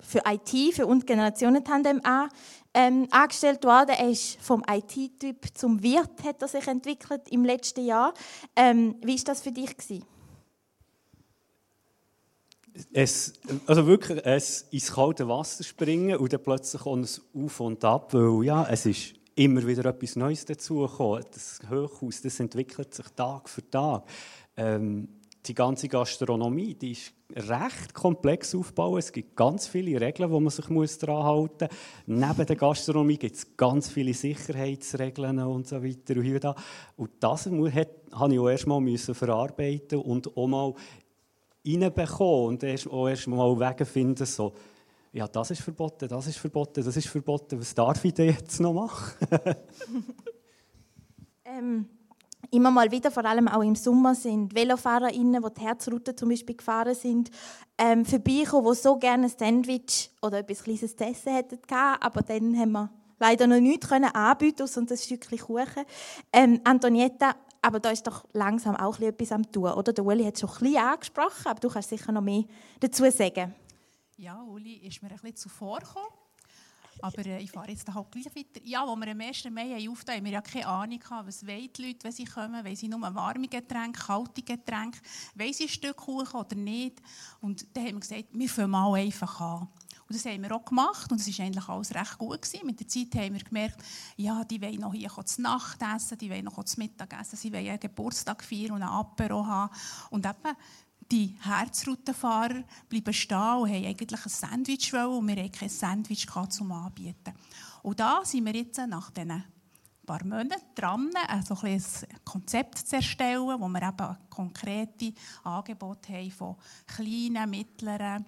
für IT, für und Generationen-Tandem an, ähm, angestellt worden. Er ist vom IT-Typ zum Wirt, hat er sich entwickelt im letzten Jahr. Ähm, wie war das für dich? Gewesen? es, also wirklich es ins kalte Wasser springen und dann plötzlich kommt es auf und ab, weil ja, es ist immer wieder etwas Neues dazugekommen. Das Hochhaus, das entwickelt sich Tag für Tag. Ähm, die ganze Gastronomie, die ist recht komplex aufgebaut. Es gibt ganz viele Regeln, wo man sich muss daran halten muss. Neben der Gastronomie gibt es ganz viele Sicherheitsregeln und so weiter. Und, da. und das musste ich auch erst mal verarbeiten und auch mal reinbekommen und erst, auch erst mal Wege finden, so, ja, das ist verboten, das ist verboten, das ist verboten, was darf ich denn jetzt noch machen? ähm, immer mal wieder, vor allem auch im Sommer, sind VelofahrerInnen, die die Herzroute zum Beispiel gefahren sind, ähm, vorbeigekommen, die so gerne ein Sandwich oder etwas Kleines zu essen hätten aber dann haben wir leider noch nichts können anbieten, sonst ein Stückchen Kuchen. Ähm, Antonietta aber da ist doch langsam auch etwas am tun, oder? Der Uli hat schon ein bisschen angesprochen, aber du kannst sicher noch mehr dazu sagen. Ja, Uli ist mir ein bisschen zuvor gekommen. Aber äh, ich fahre jetzt halt gleich weiter. Ja, als wir am 1. Mai aufgetan haben, wir ja keine Ahnung, was die Leute, wenn sie kommen. Wollen sie nur warme Getränke, kalte Getränke? Wollen sie ein Stück Kuchen oder nicht? Und dann haben wir gesagt, wir fangen mal einfach an. Und das haben wir auch gemacht und es war eigentlich alles recht gut. Gewesen. Mit der Zeit haben wir gemerkt, ja, die wollen noch hier zu Nacht essen, die wollen noch zu Mittag essen, sie wollen einen Geburtstag feiern und ein Apero haben. Und eben, die Herzroutenfahrer bleiben stehen und haben eigentlich ein Sandwich wollen und wir hatten kein Sandwich zum Anbieten. Und da sind wir jetzt nach diesen paar Monaten dran, also ein Konzept zu erstellen, wo wir eben konkrete Angebote haben von kleinen, mittleren,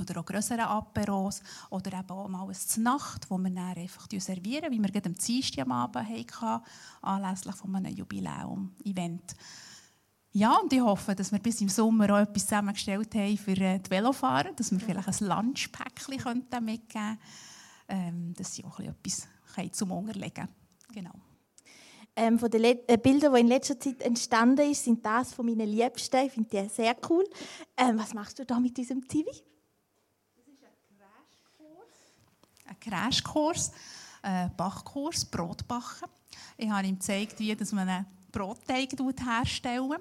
oder auch grössere Aperos oder eben auch mal eine Nacht, wo wir dann einfach servieren, wie wir gerade am Dienstag am Abend hatten, anlässlich von einem Jubiläum-Event. Ja, und ich hoffe, dass wir bis im Sommer auch etwas zusammengestellt haben für äh, die Velofahrer, dass wir vielleicht ein Lunchpäckchen mitgeben können, ähm, dass sie auch etwas zum Unterlegen Genau. ähm, von den äh, Bildern, die in letzter Zeit entstanden sind, sind das von meinen Liebsten. Ich finde die sehr cool. Ähm, was machst du da mit diesem Zivi? Das ist ein Crashkurs, ein äh, Bachkurs, Brotbacken. Ich habe ihm gezeigt, wie dass man Brotteig herstellen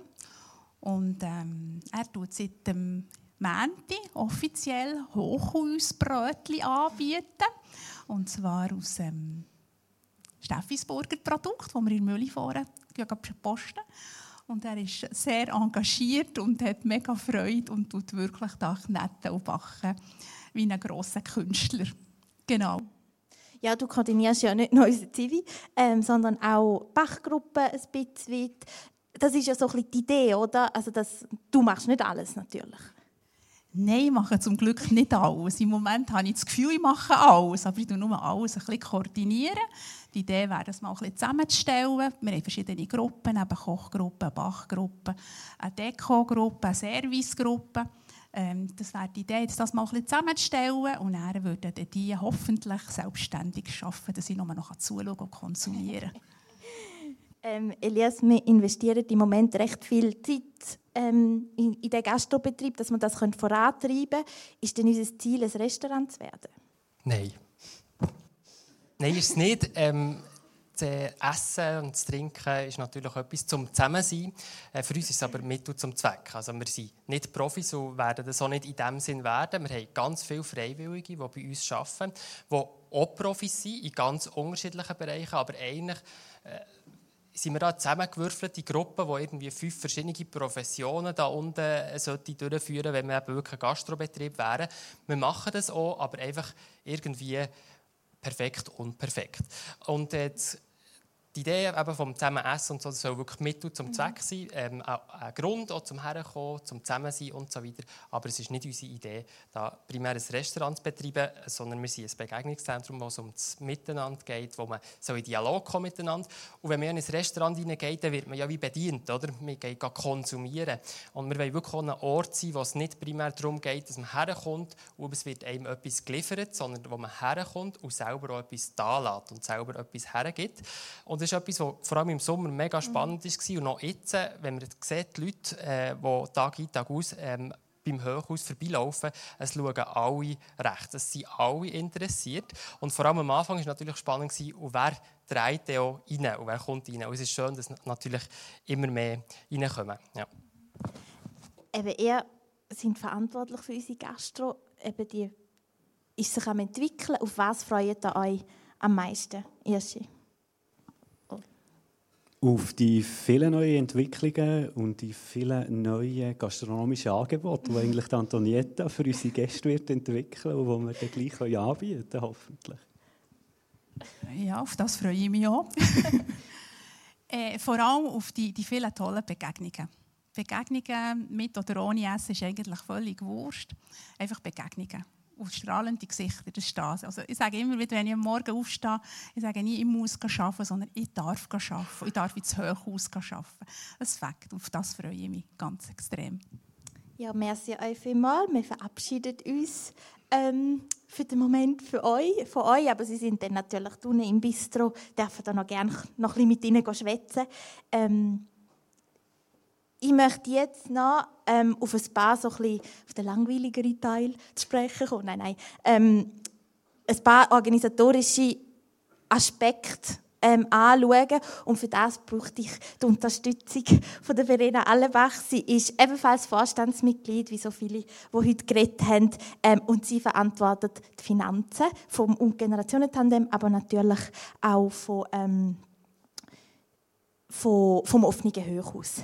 Und ähm, er tut seit dem Mänti offiziell Hochhausbrötchen anbieten. Und zwar aus ähm, Steffisburger Produkt, das wir in Mülli fahren, posten. Und er ist sehr engagiert und hat mega Freude und tut wirklich da Kneten und Backen wie ein grosser Künstler. Genau. Ja, du koordinierst ja nicht nur unsere Zivi, ähm, sondern auch Bachgruppen ein bisschen. Das ist ja so ein die Idee, oder? Also das, du machst nicht alles natürlich. Nein, ich mache zum Glück nicht alles. Im Moment habe ich das Gefühl, ich mache alles, aber ich tue nur alles ein bisschen koordinieren. Die Idee wäre, das mal ein bisschen zusammenzustellen. Wir haben verschiedene Gruppen, eben Kochgruppen, Bachgruppen, eine Dekogruppe, eine Servicegruppe. Ähm, das wäre die Idee, das mal ein bisschen zusammenzustellen und dann würden die hoffentlich selbstständig arbeiten, dass ich nur noch zuschauen und konsumieren kann. Ähm, Elias, wir investieren im Moment recht viel Zeit ähm, in, in den Gastrobetrieb, dass wir das vorantreiben können. Ist denn unser Ziel, ein Restaurant zu werden? Nein. Nein, ist es nicht. Ähm, das Essen und das Trinken ist natürlich etwas zum Zusammensein. Äh, für uns ist es aber Mittel zum Zweck. Also wir sind nicht Profis und werden das auch nicht in dem Sinn werden. Wir haben ganz viele Freiwillige, die bei uns arbeiten, die auch Profis sind in ganz unterschiedlichen Bereichen, aber eigentlich äh, sind wir da zusammengewürfelte Gruppe, die irgendwie fünf verschiedene Professionen da unten äh, sollte durchführen, wenn wir eben wirklich ein Gastrobetrieb wären. Wir machen das auch, aber einfach irgendwie perfekt und perfekt. Und jetzt die Idee eben vom Zusammenessen und so, das soll wirklich Mittel zum Zweck mhm. sein, ähm, ein Grund auch zum Herkommen, zum Zusammensein und so weiter. Aber es ist nicht unsere Idee, da primär ein Restaurant zu betreiben, sondern wir sind ein Begegnungszentrum, wo es um das Miteinander geht, wo man so in Dialog kommt miteinander. Und wenn man in ein Restaurant hineingeht, dann wird man ja wie bedient, oder? Man geht konsumieren. Und wir wollen wirklich auch ein Ort sein, wo es nicht primär darum geht, dass man herkommt und es wird einem etwas geliefert, sondern wo man herkommt und selber auch etwas da lässt und selber etwas hergibt. Und ist etwas, was vor allem im Sommer mega spannend war. Und auch jetzt, wenn man sieht, die Leute, äh, die Tag ein, Tag aus ähm, beim Hochhaus vorbeilaufen, es schauen alle recht. Es sind alle interessiert. Und vor allem am Anfang war es natürlich spannend, und wer dreht auch rein und wer kommt rein. Und es ist schön, dass natürlich immer mehr reinkommen. Ja. Eben, ihr seid verantwortlich für unsere Gastro. Eben die ist sich am entwickeln. Auf was freut ihr euch am meisten, Irschi? Auf die vielen neuen Entwicklungen und die vielen neuen gastronomischen Angebote, die eigentlich die Antonietta für unsere Gäste wird entwickeln und die wir dann gleich anbieten können, hoffentlich. Ja, auf das freue ich mich auch. äh, vor allem auf die, die vielen tollen Begegnungen. Begegnungen mit oder ohne Essen ist eigentlich völlig wurscht. Einfach Begegnungen auf strahlende Gesichter, das steht. Also ich sage immer wieder, wenn ich am Morgen aufstehe, ich sage nie, ich muss arbeiten, sondern ich darf arbeiten. Ich darf ins Hochhaus arbeiten. Das Fakt. Auf das freue ich mich ganz extrem. Ja, merci euch vielmals. Wir verabschieden uns ähm, für den Moment für euch, von euch, aber sie sind dann natürlich unten im Bistro, dürfen da noch gerne noch ein bisschen mit ihnen schwätzen. Ähm, ich möchte jetzt noch ähm, auf ein paar so ein bisschen, auf den langweiligeren Teil zu sprechen kommen. Nein, nein. Ähm, ein paar organisatorische Aspekte ähm, anschauen. Und für das brauchte ich die Unterstützung von der Verena Allebach. Sie ist ebenfalls Vorstandsmitglied, wie so viele, die heute geredet haben. Ähm, und sie verantwortet die Finanzen vom Generationentandem, aber natürlich auch von, ähm, von, vom offenen Hochhaus.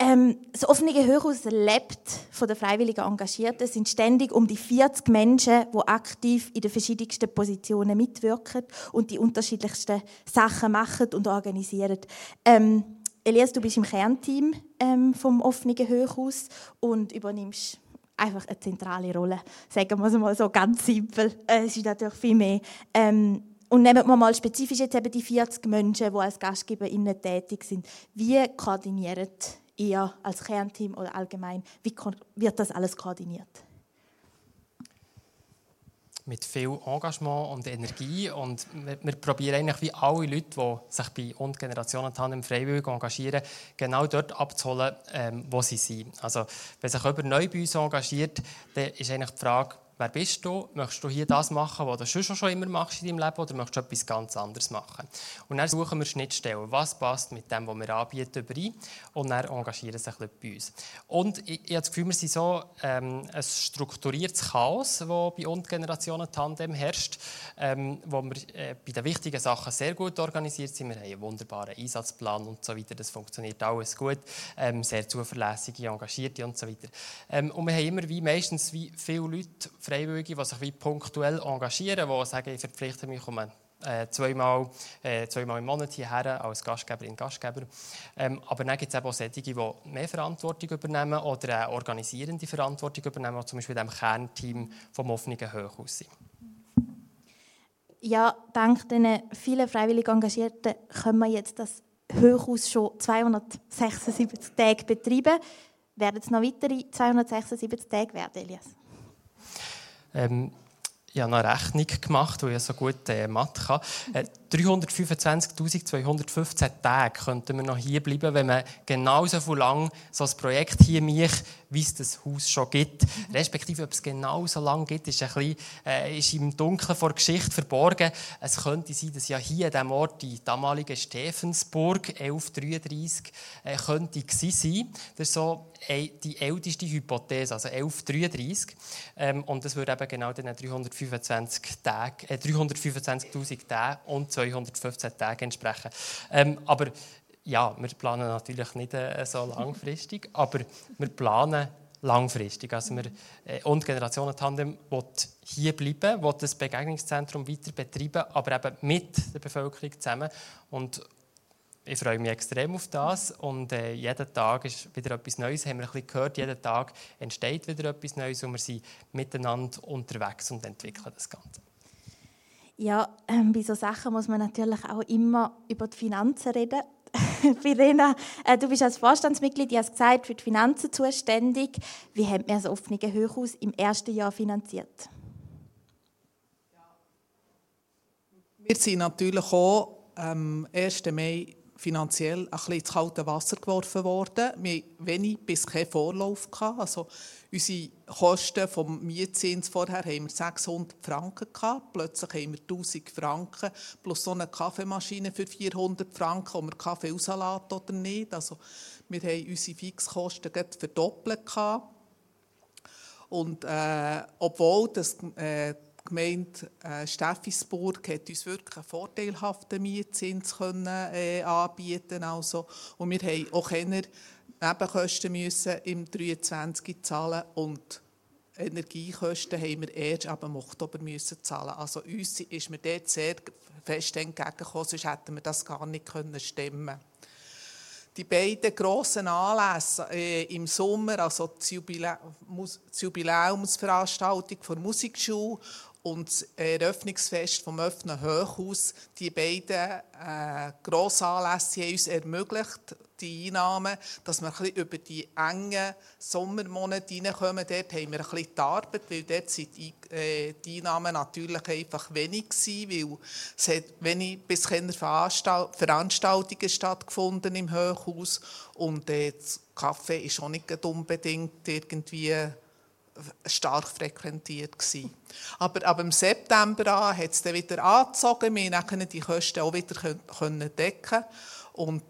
Ähm, das offene Gehörhaus lebt von den freiwilligen Engagierten. Es sind ständig um die 40 Menschen, die aktiv in den verschiedensten Positionen mitwirken und die unterschiedlichsten Sachen machen und organisieren. Ähm, Elias, du bist im Kernteam ähm, vom offenen Gehörhaus und übernimmst einfach eine zentrale Rolle. Sagen wir es mal so ganz simpel. Äh, es ist natürlich viel mehr. Ähm, und nehmen wir mal spezifisch jetzt eben die 40 Menschen, die als GastgeberInnen tätig sind. Wie koordinieren ihr als Kernteam oder allgemein, wie wird das alles koordiniert? mit viel Engagement und Energie. Und wir, wir probieren eigentlich wie alle Leute, die sich bei und Generationen Tandem freiwillig engagieren, genau dort abzuholen, ähm, wo sie sind. Also, wenn sich jemand neu bei uns engagiert, dann ist eigentlich die Frage, Wer bist du? Möchtest du hier das machen, was du schon, schon immer machst in deinem Leben, oder möchtest du etwas ganz anderes machen? Und dann suchen wir Schnittstellen. Was passt mit dem, was wir anbieten, überein? Und dann engagieren sich ein bei uns. Und ich, ich habe das Gefühl, wir sind so ähm, ein strukturiertes Chaos, das bei uns Generationen Tandem herrscht, ähm, wo wir äh, bei den wichtigen Sachen sehr gut organisiert sind. Wir haben einen wunderbaren Einsatzplan und so weiter. Das funktioniert alles gut. Ähm, sehr zuverlässige, engagierte und so weiter. Ähm, und wir haben immer wie meistens wie viele Leute Freiwillige, die sich wie punktuell engagieren, die sagen, ich verpflichte mich um äh, zweimal, äh, zweimal im Monat hierher als Gastgeberin, Gastgeber. Ähm, aber dann gibt es auch solche, die mehr Verantwortung übernehmen oder eine organisierende Verantwortung übernehmen, zum Beispiel dem Kernteam vom offenen Hochhaus sind. Ja, dank diesen vielen freiwillig Engagierten können wir jetzt das Hochhaus schon 276 Tage betreiben. Werden es noch weitere 276 Tage werden, Elias? Ähm, ich habe eine Rechnung gemacht, weil ich so gut äh, Mathe kann. Äh, 325.215 Tage könnten wir noch hier bleiben, wenn man genauso viel lang so ein Projekt hier mich, wie es das Haus schon gibt, respektive ob es genauso lang gibt, ist, äh, ist im Dunkeln vor Geschichte verborgen. Es könnte sein, dass ja hier an diesem Ort die damalige Steffensburg 1133 äh, könnte sein. Das ist so äh, die älteste Hypothese, also 1133. Ähm, und das würde eben genau den 325 Tage, äh, 325.000 Tage und 215 Tage entsprechen. Ähm, aber ja, wir planen natürlich nicht äh, so langfristig, aber wir planen langfristig. Also wir, äh, und Generationen Tandem will hier bleiben, will das Begegnungszentrum weiter betreiben, aber eben mit der Bevölkerung zusammen. Und ich freue mich extrem auf das und äh, jeden Tag ist wieder etwas Neues, haben wir ein bisschen gehört, jeden Tag entsteht wieder etwas Neues und wir sind miteinander unterwegs und entwickeln das Ganze. Ja, ähm, bei solchen Sachen muss man natürlich auch immer über die Finanzen reden. Verena, äh, du bist als Vorstandsmitglied, du hast gesagt, für die Finanzen zuständig. Wie haben wir das offene Hochhaus im ersten Jahr finanziert? Wir sind natürlich auch am ähm, 1. Mai finanziell ein bisschen ins kalte Wasser geworfen worden. Wir hatten wenig bis keinen Vorlauf. Gehabt. Also unsere Kosten vom Mietzins vorher haben wir 600 Franken gehabt. Plötzlich haben wir 1000 Franken plus so eine Kaffeemaschine für 400 Franken, ob wir Kaffee rausladen oder nicht. Also wir haben unsere Fixkosten verdoppelt gehabt. Und äh, obwohl das äh, Gemeinde äh, Steffisburg hat uns wirklich einen vorteilhaften Mietzins können, äh, anbieten also Und wir haben auch keine Nebenkosten müssen im 23 zahlen und Energiekosten haben wir erst ab dem Oktober müssen zahlen. Also uns ist mir dort sehr fest entgegengekommen, sonst hätten wir das gar nicht können stemmen die beiden grossen Anlässe äh, im Sommer, also die, Jubiläumsveranstaltung der Musikschule und das Eröffnungsfest vom offenen Hochhaus, die beiden äh, Grossanlässe haben uns ermöglicht, die Einnahmen, dass wir ein über die engen Sommermonate hineinkommen. Dort haben wir ein bisschen die Arbeit, weil dort sind die, äh, die Einnahmen natürlich einfach wenig gewesen, weil es hat wenig bis keine Veranstaltungen stattgefunden im Hochhaus und äh, das Kaffee ist auch nicht unbedingt irgendwie stark frequentiert gewesen. Aber ab dem September an hat es dann wieder angezogen. Wir konnten die Kosten auch wieder decken und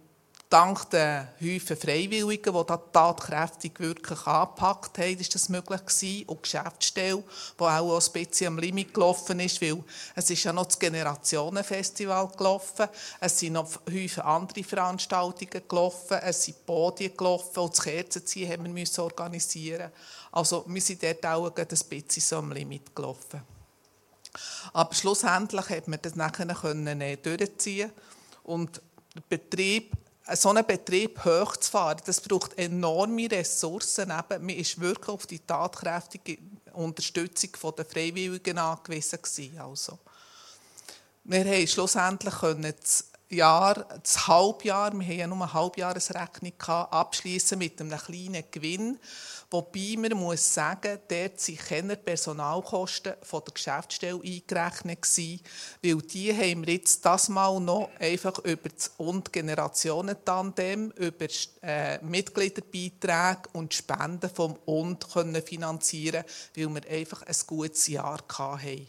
dank der Häufen Freiwilligen, die das tatkräftig wirklich angepackt haben, ist das möglich gewesen. Und die Geschäftsstelle, die auch ein bisschen am Limit gelaufen ist, weil es ist ja noch das Generationenfestival gelaufen, es sind noch Häufen andere Veranstaltungen gelaufen, es sind Podien gelaufen und das Kerzenziehen haben wir müssen organisieren Also wir sind dort auch ein bisschen so am Limit gelaufen. Aber schlussendlich konnte man das nachher äh, durchziehen und Betrieb so einen Betrieb hochzufahren, das braucht enorme Ressourcen. Eben, man ist wirklich auf die tatkräftige Unterstützung der Freiwilligen angewiesen. Also. Wir haben schlussendlich können das Jahr, das Halbjahr, wir haben ja nur eine Halbjahresrechnung abschließen mit einem kleinen Gewinn. Wobei man muss sagen, dort sind keine Personalkosten von der Geschäftsstelle eingerechnet weil die haben wir jetzt das Mal noch einfach über das und Generationentandem, über äh, Mitgliederbeiträge und Spenden vom und können finanzieren, weil wir einfach ein gutes Jahr hatten.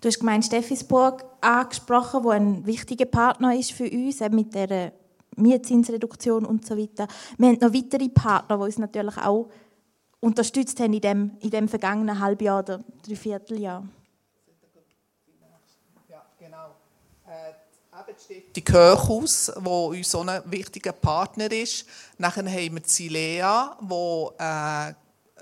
Du hast gemeint Steffisburg angesprochen, wo ein wichtiger Partner ist für uns, mit der Mietzinsreduktion und so weiter. Wir haben noch weitere Partner, die uns natürlich auch unterstützt haben in dem, in dem vergangenen Halbjahr oder Dreivierteljahr. Ja, genau. Äh, die Kirchhaus, wo uns so ein wichtiger Partner ist. Nachher haben wir die Silea, wo äh,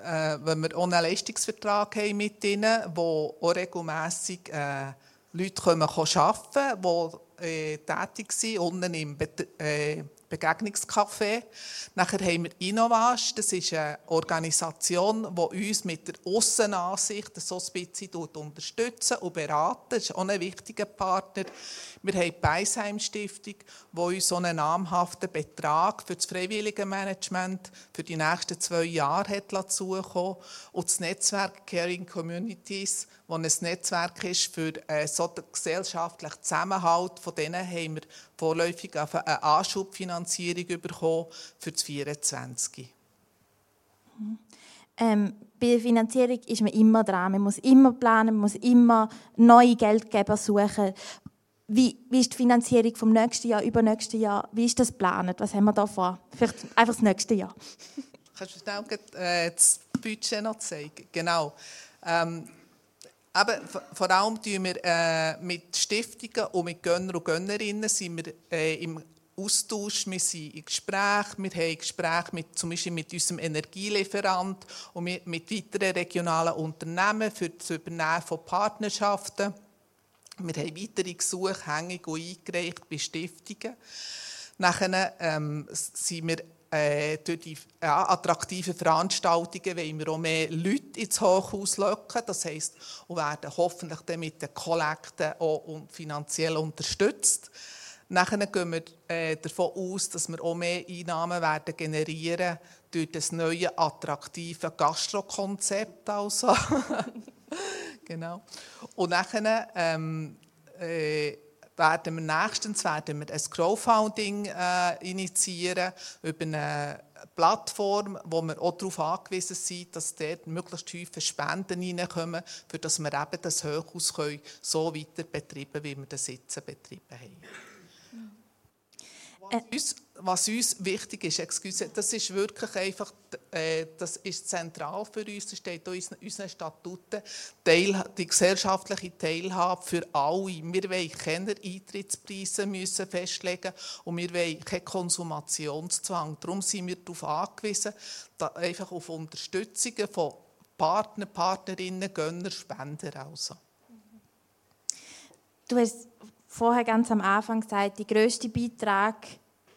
äh, wenn wir auch einen Leistungsvertrag haben mit ihnen, wo auch regelmässig äh, Leute kommen, arbeiten können, die äh, tätig sind, unten im Bet äh, Begegnungscafé. Nachher haben wir Innovage, das ist eine Organisation, die uns mit der Aussenansicht so ein bisschen unterstützt und beraten. Das ist auch ein wichtiger Partner. Wir haben die Beisheim-Stiftung, die uns so einen namhaften Betrag für das freiwillige Management für die nächsten zwei Jahre hat zukommen Und das Netzwerk Caring Communities, das ein Netzwerk ist für äh, so den gesellschaftlichen Zusammenhalt, von denen haben wir vorläufig eine Anschubfinanzierung bekommen für das 2024. Ähm, bei der Finanzierung ist man immer dran. Man muss immer planen, man muss immer neue Geldgeber suchen. Wie, wie ist die Finanzierung vom nächsten Jahr, übernächsten Jahr? Wie ist das geplant? Was haben wir da vor? Vielleicht einfach das nächste Jahr. Kannst du schnell äh, das Budget noch zeigen? Genau. Ähm, aber vor allem tun wir äh, mit Stiftungen und mit Gönner und Gönnerinnen sind wir äh, im Austausch, wir sind in Gespräch, wir haben Gespräche mit, zum Beispiel mit unserem Energielieferant und mit, mit weiteren regionalen Unternehmen für das Übernehmen von Partnerschaften. Wir haben weitere Gesuche hängig und eingereicht bei Stiftungen. Nachher ähm, sind wir äh, durch die ja, attraktiven Veranstaltungen wollen wir auch mehr Leute ins Hochhaus locken. Das heisst, und werden hoffentlich dann mit den Kollekten auch finanziell unterstützt. Nachher gehen wir äh, davon aus, dass wir auch mehr Einnahmen werden generieren durch das neue attraktive Gastrokonzept. Also. genau. Und nachher ähm, äh, werden wir nächstens werden wir ein Crowdfunding äh, initiieren über eine Plattform, wo wir auch darauf angewiesen sind, dass dort möglichst tiefe Spenden reinkommen, für dass wir eben das Hochhaus so weiter betreiben, wie wir das jetzt betrieben haben. Was äh. uns, was uns wichtig ist, excuse, das ist wirklich einfach, äh, das ist zentral für uns, das steht in unseren Statuten, Teil, die gesellschaftliche Teilhabe für alle. Wir wollen keine Eintrittspreise müssen festlegen und wir wollen keinen Konsumationszwang. Darum sind wir darauf angewiesen, einfach auf Unterstützung von Partner, Partnerinnen, Gönner, Spender also. Du hast vorher ganz am Anfang gesagt, der grösste Beitrag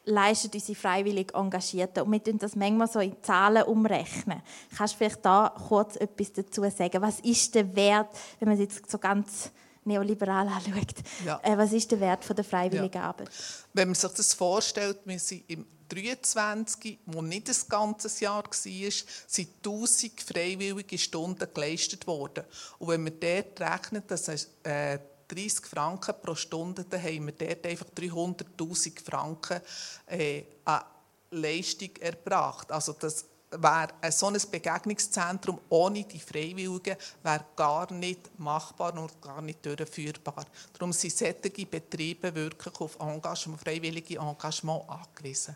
leisten unsere freiwillig Engagierten. Und wir tun das manchmal so in Zahlen umrechnen. Kannst du vielleicht da kurz etwas dazu sagen? Was ist der Wert, wenn man es jetzt so ganz neoliberal anschaut, ja. äh, was ist der Wert von der freiwilligen ja. Arbeit? Wenn man sich das vorstellt, wir sind im 23, wo nicht das ganze Jahr war, sind 1000 freiwillige Stunden geleistet worden. Und wenn man dort rechnet, dass äh, 30 Franken pro Stunde, dann haben wir dort einfach 300'000 Franken äh, an Leistung erbracht. Also das wäre so ein Begegnungszentrum ohne die Freiwilligen wäre gar nicht machbar und gar nicht durchführbar. Darum sind solche Betriebe wirklich auf Engagement, freiwillige Engagement angewiesen.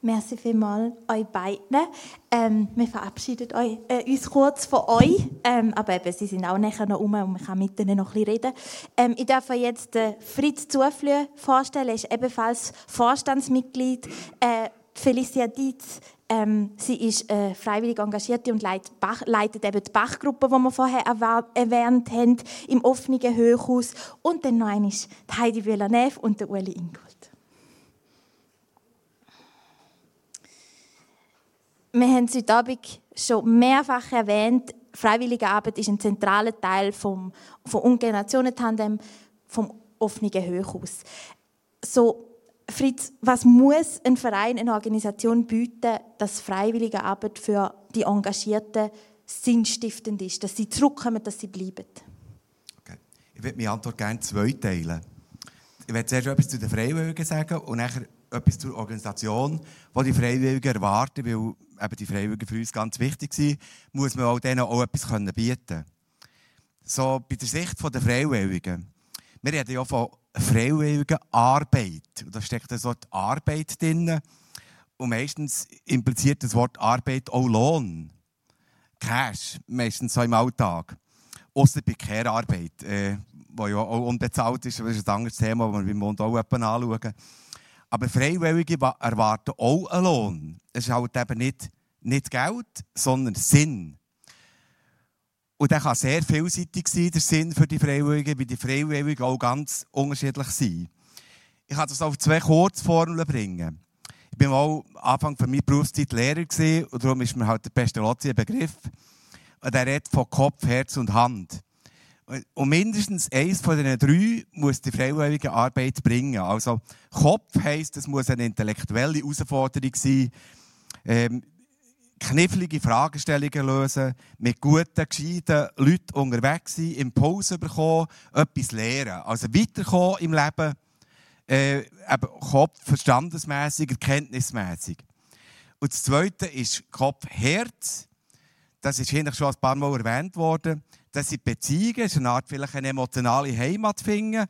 Merci vielmals euch beiden. Ähm, wir verabschieden euch, äh, uns kurz von euch, ähm, aber eben, sie sind auch nachher noch um und man kann mit ihnen noch ein bisschen reden. Ähm, ich darf euch jetzt äh, Fritz Zuflüh vorstellen. Er ist ebenfalls Vorstandsmitglied. Äh, Felicia Dietz, ähm, sie ist äh, freiwillig engagierte und leitet, Bach, leitet eben die Bachgruppe, die wir vorher erwähnt haben, im offenen Hochhaus. Und dann noch einmal Heidi Villeneuve und der Ueli Ingold. Wir haben es heute Abend schon mehrfach erwähnt. Freiwillige Arbeit ist ein zentraler Teil vom, vom Ungenerationentandem, vom offenen Hochhaus. So, Fritz, was muss ein Verein, eine Organisation bieten, dass freiwillige Arbeit für die Engagierten sinnstiftend ist, dass sie zurückkommen, dass sie bleiben? Okay. Ich würde meine Antwort gerne zwei teilen. Ich werde zuerst etwas zu den Freiwilligen sagen und nachher etwas zur Organisation, die die Freiwilligen erwarten, weil eben die Freiwilligen für uns ganz wichtig sind, muss man auch denen auch etwas bieten können. So, bei der Sicht der Freiwilligen. Wir reden ja von freiwilliger Arbeit. Da steckt das Wort Arbeit drin. Und meistens impliziert das Wort Arbeit auch Lohn. Cash, meistens so im Alltag. Außer bei Care-Arbeit, äh, die ja auch unbezahlt ist. Das ist ein anderes Thema, das wir beim Mund auch anschauen. Aber Freiwillige erwarten auch einen Lohn. Es ist halt eben nicht, nicht Geld, sondern Sinn. Und der kann sehr vielseitig sein, der Sinn für die Freiwilligen, weil die Freiwilligen auch ganz unterschiedlich sind. Ich kann das auf zwei Kurzformeln bringen. Ich war mal Anfang von meiner Berufszeit Lehrer und darum ist mir halt der Pestalozzi ein Begriff. Und der redet von Kopf, Herz und Hand. Und mindestens eins von diesen drei muss die freiwillige Arbeit bringen. Also Kopf heisst, es muss eine intellektuelle Herausforderung sein. Ähm, knifflige Fragestellungen lösen, mit guten, gescheiten Leuten unterwegs sein, Impulse bekommen, etwas lernen. Also weiterkommen im Leben, äh, eben Kopf verstandesmässig, erkenntnismässig. Und das Zweite ist Kopf-Herz. Das ist hier schon ein paar Mal erwähnt worden. Das sind Beziehungen, ist eine Art vielleicht eine emotionale Heimat finden,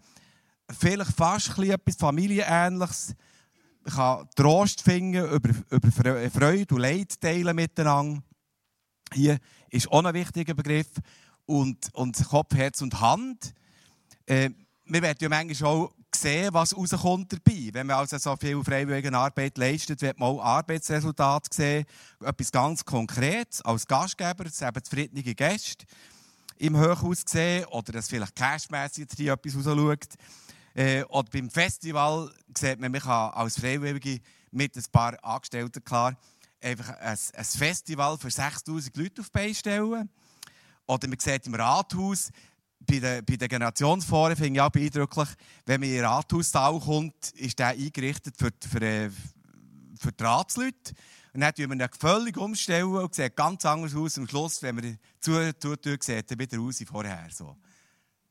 vielleicht fast etwas Familienähnliches ich kann Trost finden, über, über Freude und Leid teilen miteinander. Hier ist auch ein wichtiger Begriff. Und, und Kopf, Herz und Hand. Äh, wir werden ja manchmal auch sehen, was rauskommt dabei. Wenn man also so viel freiwillige Arbeit leistet, wird man auch Arbeitsresultate sehen. Etwas ganz Konkretes. Als Gastgeber, das eben zufriedene Gäste im Hochhaus sehen oder dass vielleicht cashmässig etwas rausschaut. Äh, oder beim Festival sieht man, man kann als Freiwillige mit ein paar Angestellten klar einfach ein, ein Festival für 6000 Leute auf stellen. Oder man sieht im Rathaus, bei den, bei den Generationsforen finde ich auch beeindrucklich, wenn man in den Rathaussaal kommt, ist der eingerichtet für, für, äh, für die Ratsleute. Und dann tun wir ihn völlig umstellen und sieht ganz anders aus. Am Schluss, wenn man zu tut, sieht er wieder aus wie vorher. So.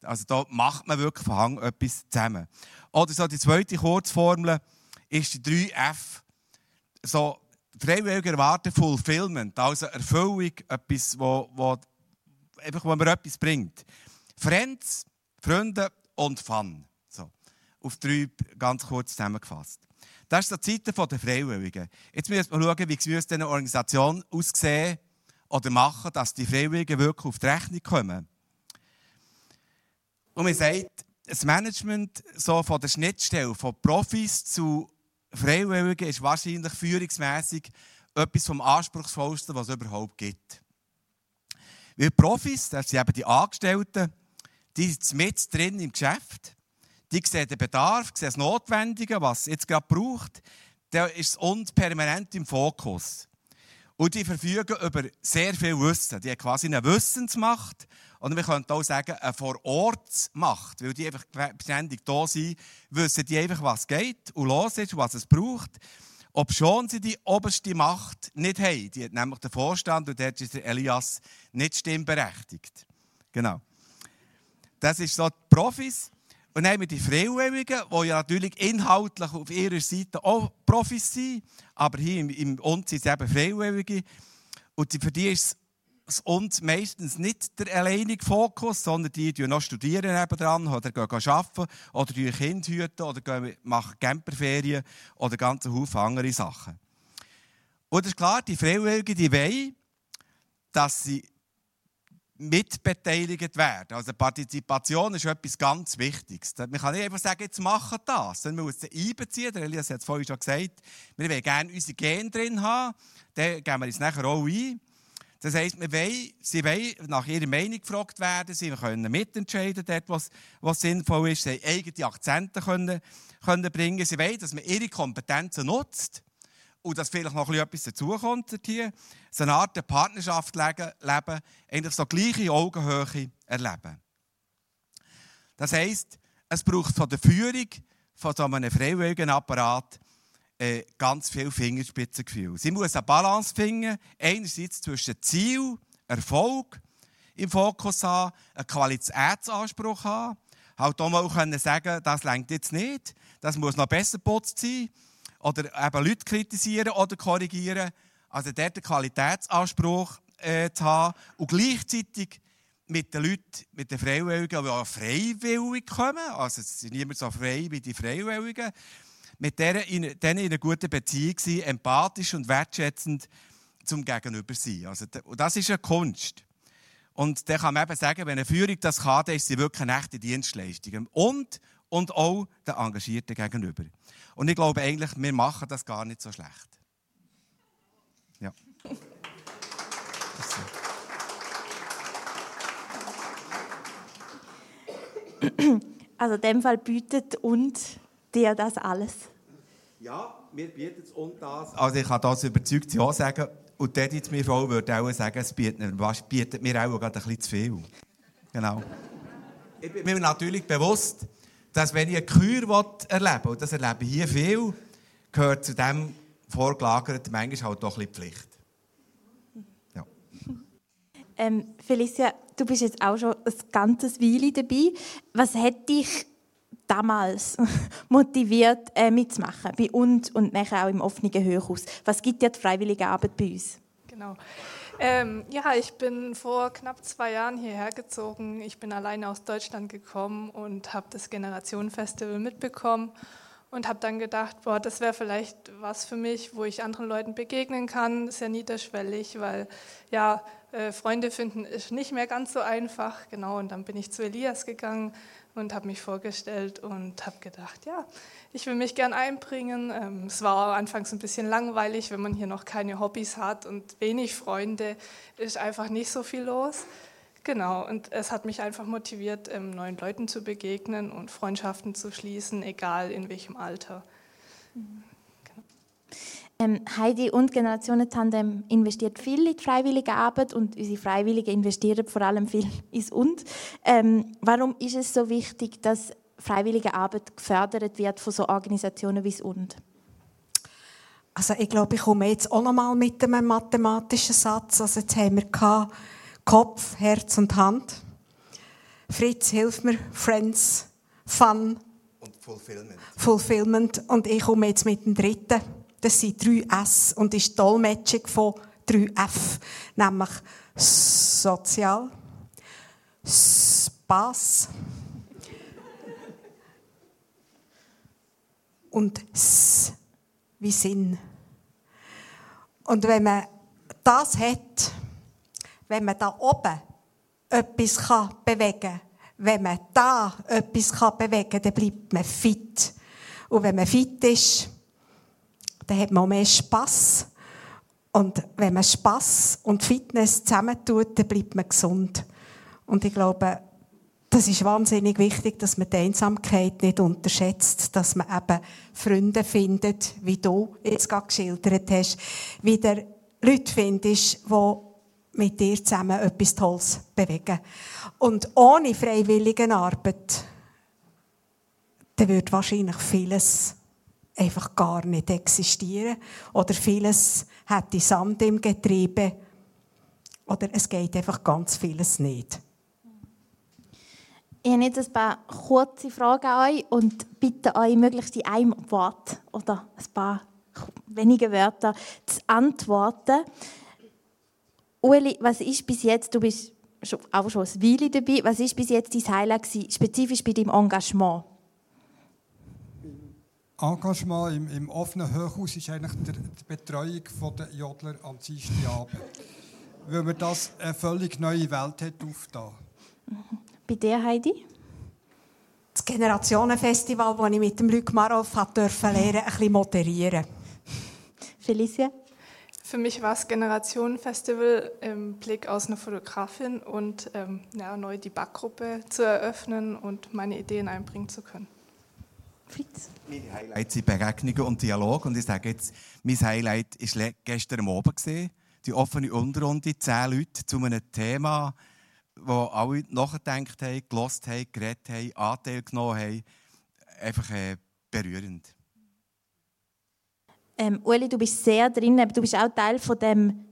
Also da macht man wirklich von Hang etwas zusammen. Oder so die zweite Kurzformel ist die 3F. So, freiwillige erwarten Fulfillment, also Erfüllung, etwas, wo, wo, einfach, wo man etwas bringt. Friends, Freunde und Fun. So, auf drei ganz kurz zusammengefasst. Das ist die Zeit der Freiwilligen. Jetzt müssen wir schauen, wie es eine Organisation aussehen oder machen, dass die Freiwilligen wirklich auf die Rechnung kommen. Und man sagt, das Management so von der Schnittstelle von Profis zu Freiwilligen ist wahrscheinlich führungsmäßig etwas vom anspruchsvollsten, was es überhaupt gibt. Weil Profis, das sind eben die Angestellten, die sind mit drin im Geschäft. Die sehen den Bedarf, sehen das Notwendige, was es jetzt gerade braucht. Da ist es uns permanent im Fokus. Und die verfügen über sehr viel Wissen. Die haben quasi eine Wissensmacht oder wir könnten auch sagen, eine Vorortsmacht, weil die einfach ständig da sind, wissen die einfach, was geht und los ist, was es braucht. Ob schon sie die oberste Macht nicht haben. Die hat nämlich der Vorstand und dort ist der Elias nicht stimmberechtigt. Genau. Das ist so die Profis. Und dann haben wir die Freiwilligen, die ja natürlich inhaltlich auf ihrer Seite auch Profis sind, aber hier im, im uns sind es eben Freiwillige. Und für die ist es und meistens nicht der alleinige Fokus, sondern die, die noch studieren nebenan oder gehen arbeiten oder die Kinder hüten oder gehen, machen Camperferien oder ganz Haufen andere Sachen. Und es ist klar, die Freiwilligen, die wollen, dass sie mitbeteiligt werden. Also Partizipation ist etwas ganz Wichtiges. Man kann nicht einfach sagen, jetzt machen das, man muss sie einbeziehen. Der Elias hat es vorhin schon gesagt. Wir wollen gerne unsere Gene drin haben. Dann geben wir uns nachher auch ein. Das heisst, wir wollen, sie wollen nach ihrer Meinung gefragt werden, sie können mitentscheiden, dort, was, was sinnvoll ist, sie haben eigene Akzente können, können bringen. Sie wollen, dass man ihre Kompetenzen nutzt und dass vielleicht noch etwas dazukommt. So eine Art Partnerschaft leben, eigentlich so gleiche Augenhöhe erleben. Das heisst, es braucht von der Führung von so einem freiwilligen Apparat äh, ganz viel Fingerspitzengefühl. Sie muss eine Balance finden, einerseits zwischen Ziel, Erfolg im Fokus haben, einen Qualitätsanspruch haben, halt auch mal können sagen, das längt jetzt nicht, das muss noch besser putzt sein, oder eben Leute kritisieren oder korrigieren. Also dort einen Qualitätsanspruch äh, zu haben und gleichzeitig mit den Leuten, mit den Freiwilligen, die auch freiwillig kommen, also es sind niemand so frei wie die Freiwilligen, mit denen in, denen in einer guten Beziehung sein, empathisch und wertschätzend zum Gegenüber sein. Also, das ist eine Kunst. Und dann kann man eben sagen, wenn eine Führung das kann, dann ist sie wirklich eine echte Dienstleistung. Und, und auch den Engagierten gegenüber. Und ich glaube eigentlich, wir machen das gar nicht so schlecht. Ja. Also in dem Fall bietet und dir das alles? Ja, wir bieten es und das. Also ich kann das überzeugt ja sagen. Und dort jetzt meine Frau würde auch sagen, es bietet, bietet mir auch gerade ein bisschen zu viel. Genau. Ich bin mir natürlich bewusst, dass wenn ich eine Kür erleben will, und das erlebe ich hier viel, gehört zu dem vorgelagerten manchmal halt doch ein bisschen Pflicht. Ja. Ähm, Felicia, du bist jetzt auch schon ein ganzes Weile dabei. Was hat dich damals motiviert, äh, mitzumachen, bei uns und nachher auch im offenen Hochhaus? Was gibt dir die freiwillige Arbeit bei uns? Genau. Ähm, ja, ich bin vor knapp zwei Jahren hierher gezogen. Ich bin alleine aus Deutschland gekommen und habe das Generationenfestival mitbekommen und habe dann gedacht, boah, das wäre vielleicht was für mich, wo ich anderen Leuten begegnen kann. Sehr niederschwellig, weil ja, äh, Freunde finden ist nicht mehr ganz so einfach. Genau, und dann bin ich zu Elias gegangen und habe mich vorgestellt und habe gedacht, ja, ich will mich gern einbringen. Ähm, es war anfangs ein bisschen langweilig, wenn man hier noch keine Hobbys hat und wenig Freunde, ist einfach nicht so viel los. Genau, und es hat mich einfach motiviert, ähm, neuen Leuten zu begegnen und Freundschaften zu schließen, egal in welchem Alter. Mhm. Ähm, Heidi und Generationen Tandem investiert viel in die freiwillige Arbeit und unsere Freiwilligen investieren vor allem viel ins Und. Ähm, warum ist es so wichtig, dass freiwillige Arbeit gefördert wird von so Organisationen wie das Und? Also ich glaube, ich komme jetzt auch noch mal mit einem mathematischen Satz. Also jetzt haben wir Kopf, Herz und Hand. Fritz, hilf mir. Friends, Fun. Und Fulfillment. Fulfillment. Und ich komme jetzt mit dem dritten. Das sind drei S und ist die Dolmetschung von drei F, nämlich sozial, Spaß und S wie Sinn. Und wenn man das hat, wenn man da oben etwas bewegen kann, wenn man da etwas bewegen kann, dann bleibt man fit. Und wenn man fit ist, dann hat man auch mehr Spass. Und wenn man Spass und Fitness zusammentut, dann bleibt man gesund. Und ich glaube, das ist wahnsinnig wichtig, dass man die Einsamkeit nicht unterschätzt, dass man eben Freunde findet, wie du jetzt gerade geschildert hast, wieder Leute findest, die mit dir zusammen etwas Tolles bewegen. Und ohne freiwillige Arbeit, dann würde wahrscheinlich vieles einfach gar nicht existieren. Oder vieles hat Sand im Getriebe. Oder es geht einfach ganz vieles nicht. Ich habe jetzt ein paar kurze Fragen an euch und bitte euch, möglichst in einem Wort oder ein paar wenige Wörter zu antworten. Ueli, was ist bis jetzt, du bist auch schon ein Weile dabei, was ist bis jetzt dein Highlight spezifisch bei deinem Engagement? Engagement im, im offenen Hochhaus ist eigentlich der, die Betreuung der Jodler am Dienstagabend. Weil man das eine völlig neue Welt hat aufgetan. Bei dir, Heidi? Das Generationenfestival, das ich mit dem Luc Maroff durfte lernen, ein bisschen moderieren. Felicia? Für mich war das Generationenfestival im Blick aus einer Fotografin und ähm, ja, neu die Backgruppe zu eröffnen und meine Ideen einbringen zu können. Fritz? Meine Highlights sind Begegnungen und Dialog. Und ich sage jetzt, mein Highlight war gestern am Abend. Die offene Unterrunde, zehn Leute zu einem Thema wo alle nachgedacht haben, gelost haben, geredet haben, Anteil genommen haben. Einfach äh, berührend. Ähm, Ueli, du bist sehr drin, du bist auch Teil von dem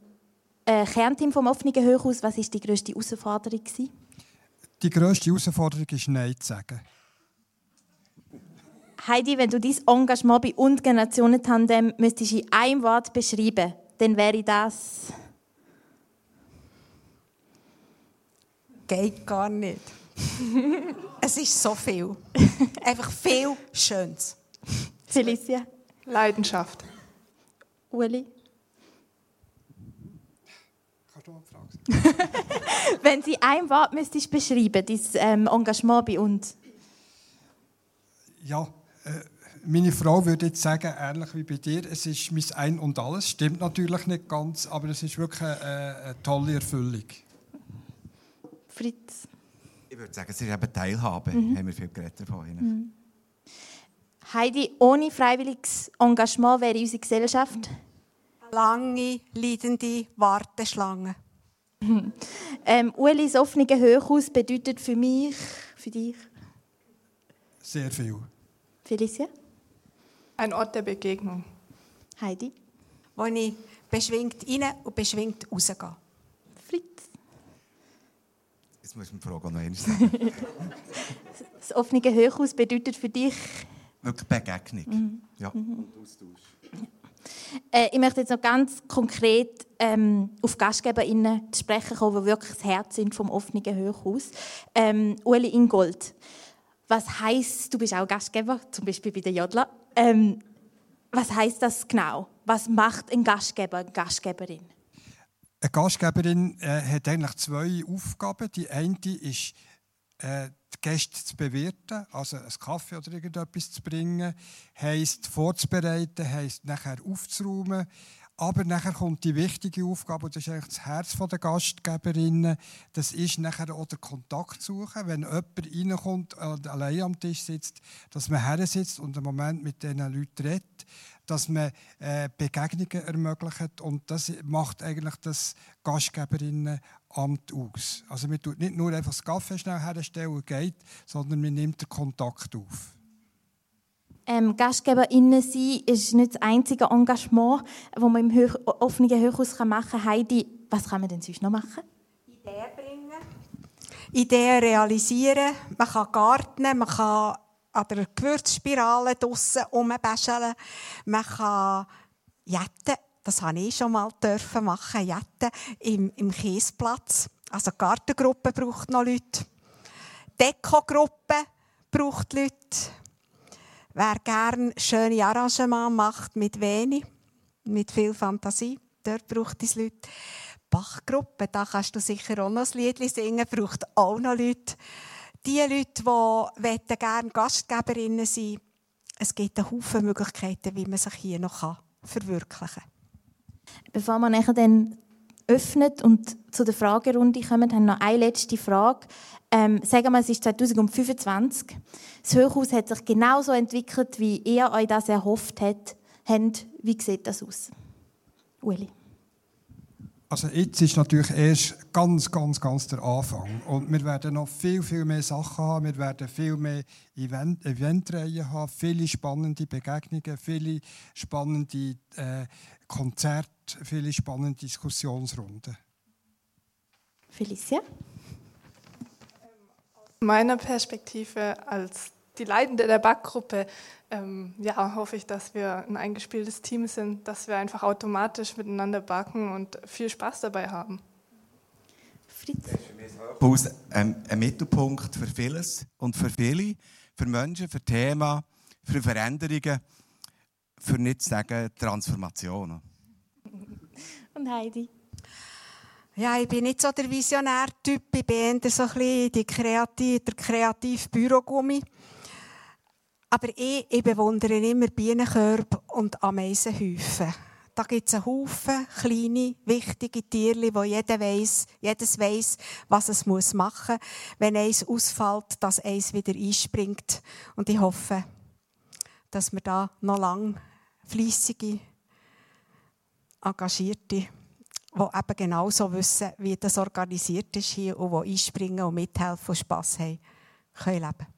äh, Kernteam vom offenen Hochhaus. Was war die grösste Herausforderung? Gewesen? Die grösste Herausforderung ist Nein zu sagen. Heidi, wenn du dein Engagement bei und Generationen Tandem müsstest in einem Wort beschreiben, dann wäre das geht gar nicht. es ist so viel. Einfach viel Schönes. Felicia. Leidenschaft. Uli. Kannst du mal fragen? Wenn Sie ein Wort müsstest beschreiben, dein ähm, Engagement bei uns. Ja, meine Frau würde jetzt sagen, ähnlich wie bei dir, es ist mein Ein und Alles. Stimmt natürlich nicht ganz, aber es ist wirklich eine, eine tolle Erfüllung. Fritz. Ich würde sagen, sie haben Teilhabe. Mhm. Haben wir viel geredet davon. Mhm. Heidi, ohne freiwilliges Engagement wäre unsere Gesellschaft? Lange, leidende Warteschlange. ähm, Ulis offene Hochhaus bedeutet für mich, für dich? Sehr viel. Felicia? Ein Ort der Begegnung. Heidi? Wo ich beschwingt rein und beschwingt rausgehe. Fritz? Jetzt muss ich die Frage noch einmal sagen. das offene Hochhaus bedeutet für dich? Wirklich Begegnung. Mhm. Ja. Mhm. Und Austausch. Äh, ich möchte jetzt noch ganz konkret ähm, auf GastgeberInnen zu sprechen kommen, die wirklich das Herz sind vom offenen Hochhaus. Ähm, Uli Ingold, was heißt, du bist auch Gastgeber, zum Beispiel bei der Jodla. Ähm, was heißt das genau? Was macht ein Gastgeber, eine Gastgeberin? Eine Gastgeberin äh, hat eigentlich zwei Aufgaben. Die eine ist, äh, die Gäste zu bewirten, also einen Kaffee oder irgendetwas zu bringen, heisst vorzubereiten, heisst nachher aufzuräumen. Aber nachher kommt die wichtige Aufgabe, und das ist eigentlich das Herz der Gastgeberinnen, das ist nachher auch der Kontakt suchen, wenn jemand reinkommt und allein am Tisch sitzt, dass man her sitzt und einen Moment mit diesen Leuten redet, dass man äh, Begegnungen ermöglicht und das macht eigentlich das Gastgeberinnenamt aus. Also man tut nicht nur einfach das Kaffee schnell herstellen und geht, sondern man nimmt den Kontakt auf. Ähm, GastgeberInnen sein ist nicht das einzige Engagement, das man im Hoch offenen Hochhaus machen kann. Heidi, was kann man denn sonst noch machen? Ideen bringen. Ideen realisieren. Man kann gartnen, man kann an der Gewürzspirale draussen rumbäscheln. Man kann jetten. Das habe ich schon mal dürfen machen, jetten im, im Kiesplatz. Also die Gartengruppe braucht noch Leute. Dekogruppe braucht Leute. Wer gerne schöne Arrangements macht mit wenig, mit viel Fantasie, dort braucht es Leute. Bachgruppe, da kannst du sicher auch noch ein Lied singen, braucht auch noch Leute. Die Leute, die gerne Gastgeberinnen sein es gibt einen Haufen Möglichkeiten, wie man sich hier noch verwirklichen kann. Bevor wir dann öffnet und zu der Fragerunde kommen, haben noch eine letzte Frage. Ähm, sagen wir, es ist 2025. Das Hochhaus hat sich genauso entwickelt, wie ihr euch das erhofft habt. Wie sieht das aus? Uli. Also jetzt ist natürlich erst ganz, ganz, ganz der Anfang. Und wir werden noch viel, viel mehr Sachen haben. Wir werden viel mehr Event Eventreihen haben, viele spannende Begegnungen, viele spannende äh, Konzerte, viele spannende Diskussionsrunden. Felicia? Aus meiner Perspektive als die Leitende der Backgruppe ähm, ja, hoffe ich, dass wir ein eingespieltes Team sind, dass wir einfach automatisch miteinander backen und viel Spaß dabei haben. Fritz? Ist ein, ein Mittelpunkt für vieles und für viele, für Menschen, für Themen, für Veränderungen, für nicht zu sagen Transformationen. Und Heidi? Ja, ich bin nicht so der Visionär-Typ. Ich bin eher so ein bisschen die Kreativ, der kreative Bürogummi. Aber ich, ich bewundere immer Bienenkörbe und Ameisenhäufen. Da gibt es einen Haufen kleine, wichtige Tiere, wo jeder weiss, jedes weiss, was es machen muss, wenn eins ausfällt, dass eins wieder einspringt. Und ich hoffe, dass wir da noch lange fleissige, engagierte die eben genauso wissen, wie das organisiert ist hier und die einspringen und mithelfen und Spass haben, können leben.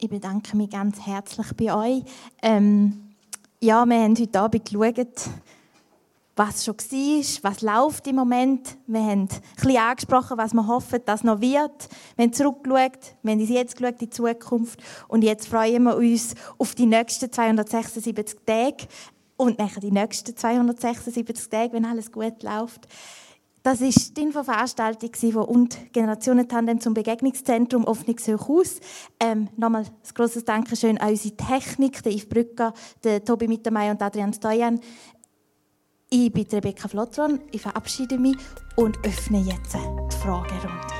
Ich bedanke mich ganz herzlich bei euch. Ähm, ja, wir haben heute Abend geschaut, was schon war, was läuft im Moment. Wir haben ein bisschen angesprochen, was wir hoffen, dass noch wird. Wir haben zurückgeschaut, wir haben uns jetzt geschaut, in die Zukunft. Und jetzt freuen wir uns auf die nächsten 276 Tage und nachher die nächsten 276 Tage, wenn alles gut läuft. Das war die Infoveranstaltung von und Generationentandem zum Begegnungszentrum Hoffnungshochhaus. Ähm, nochmal ein grosses Dankeschön an unsere Technik, den Yves Brücker, den Tobi Mittermeier und Adrian Stoyan. Ich bin Rebecca Flottron, ich verabschiede mich und öffne jetzt die Fragerunde.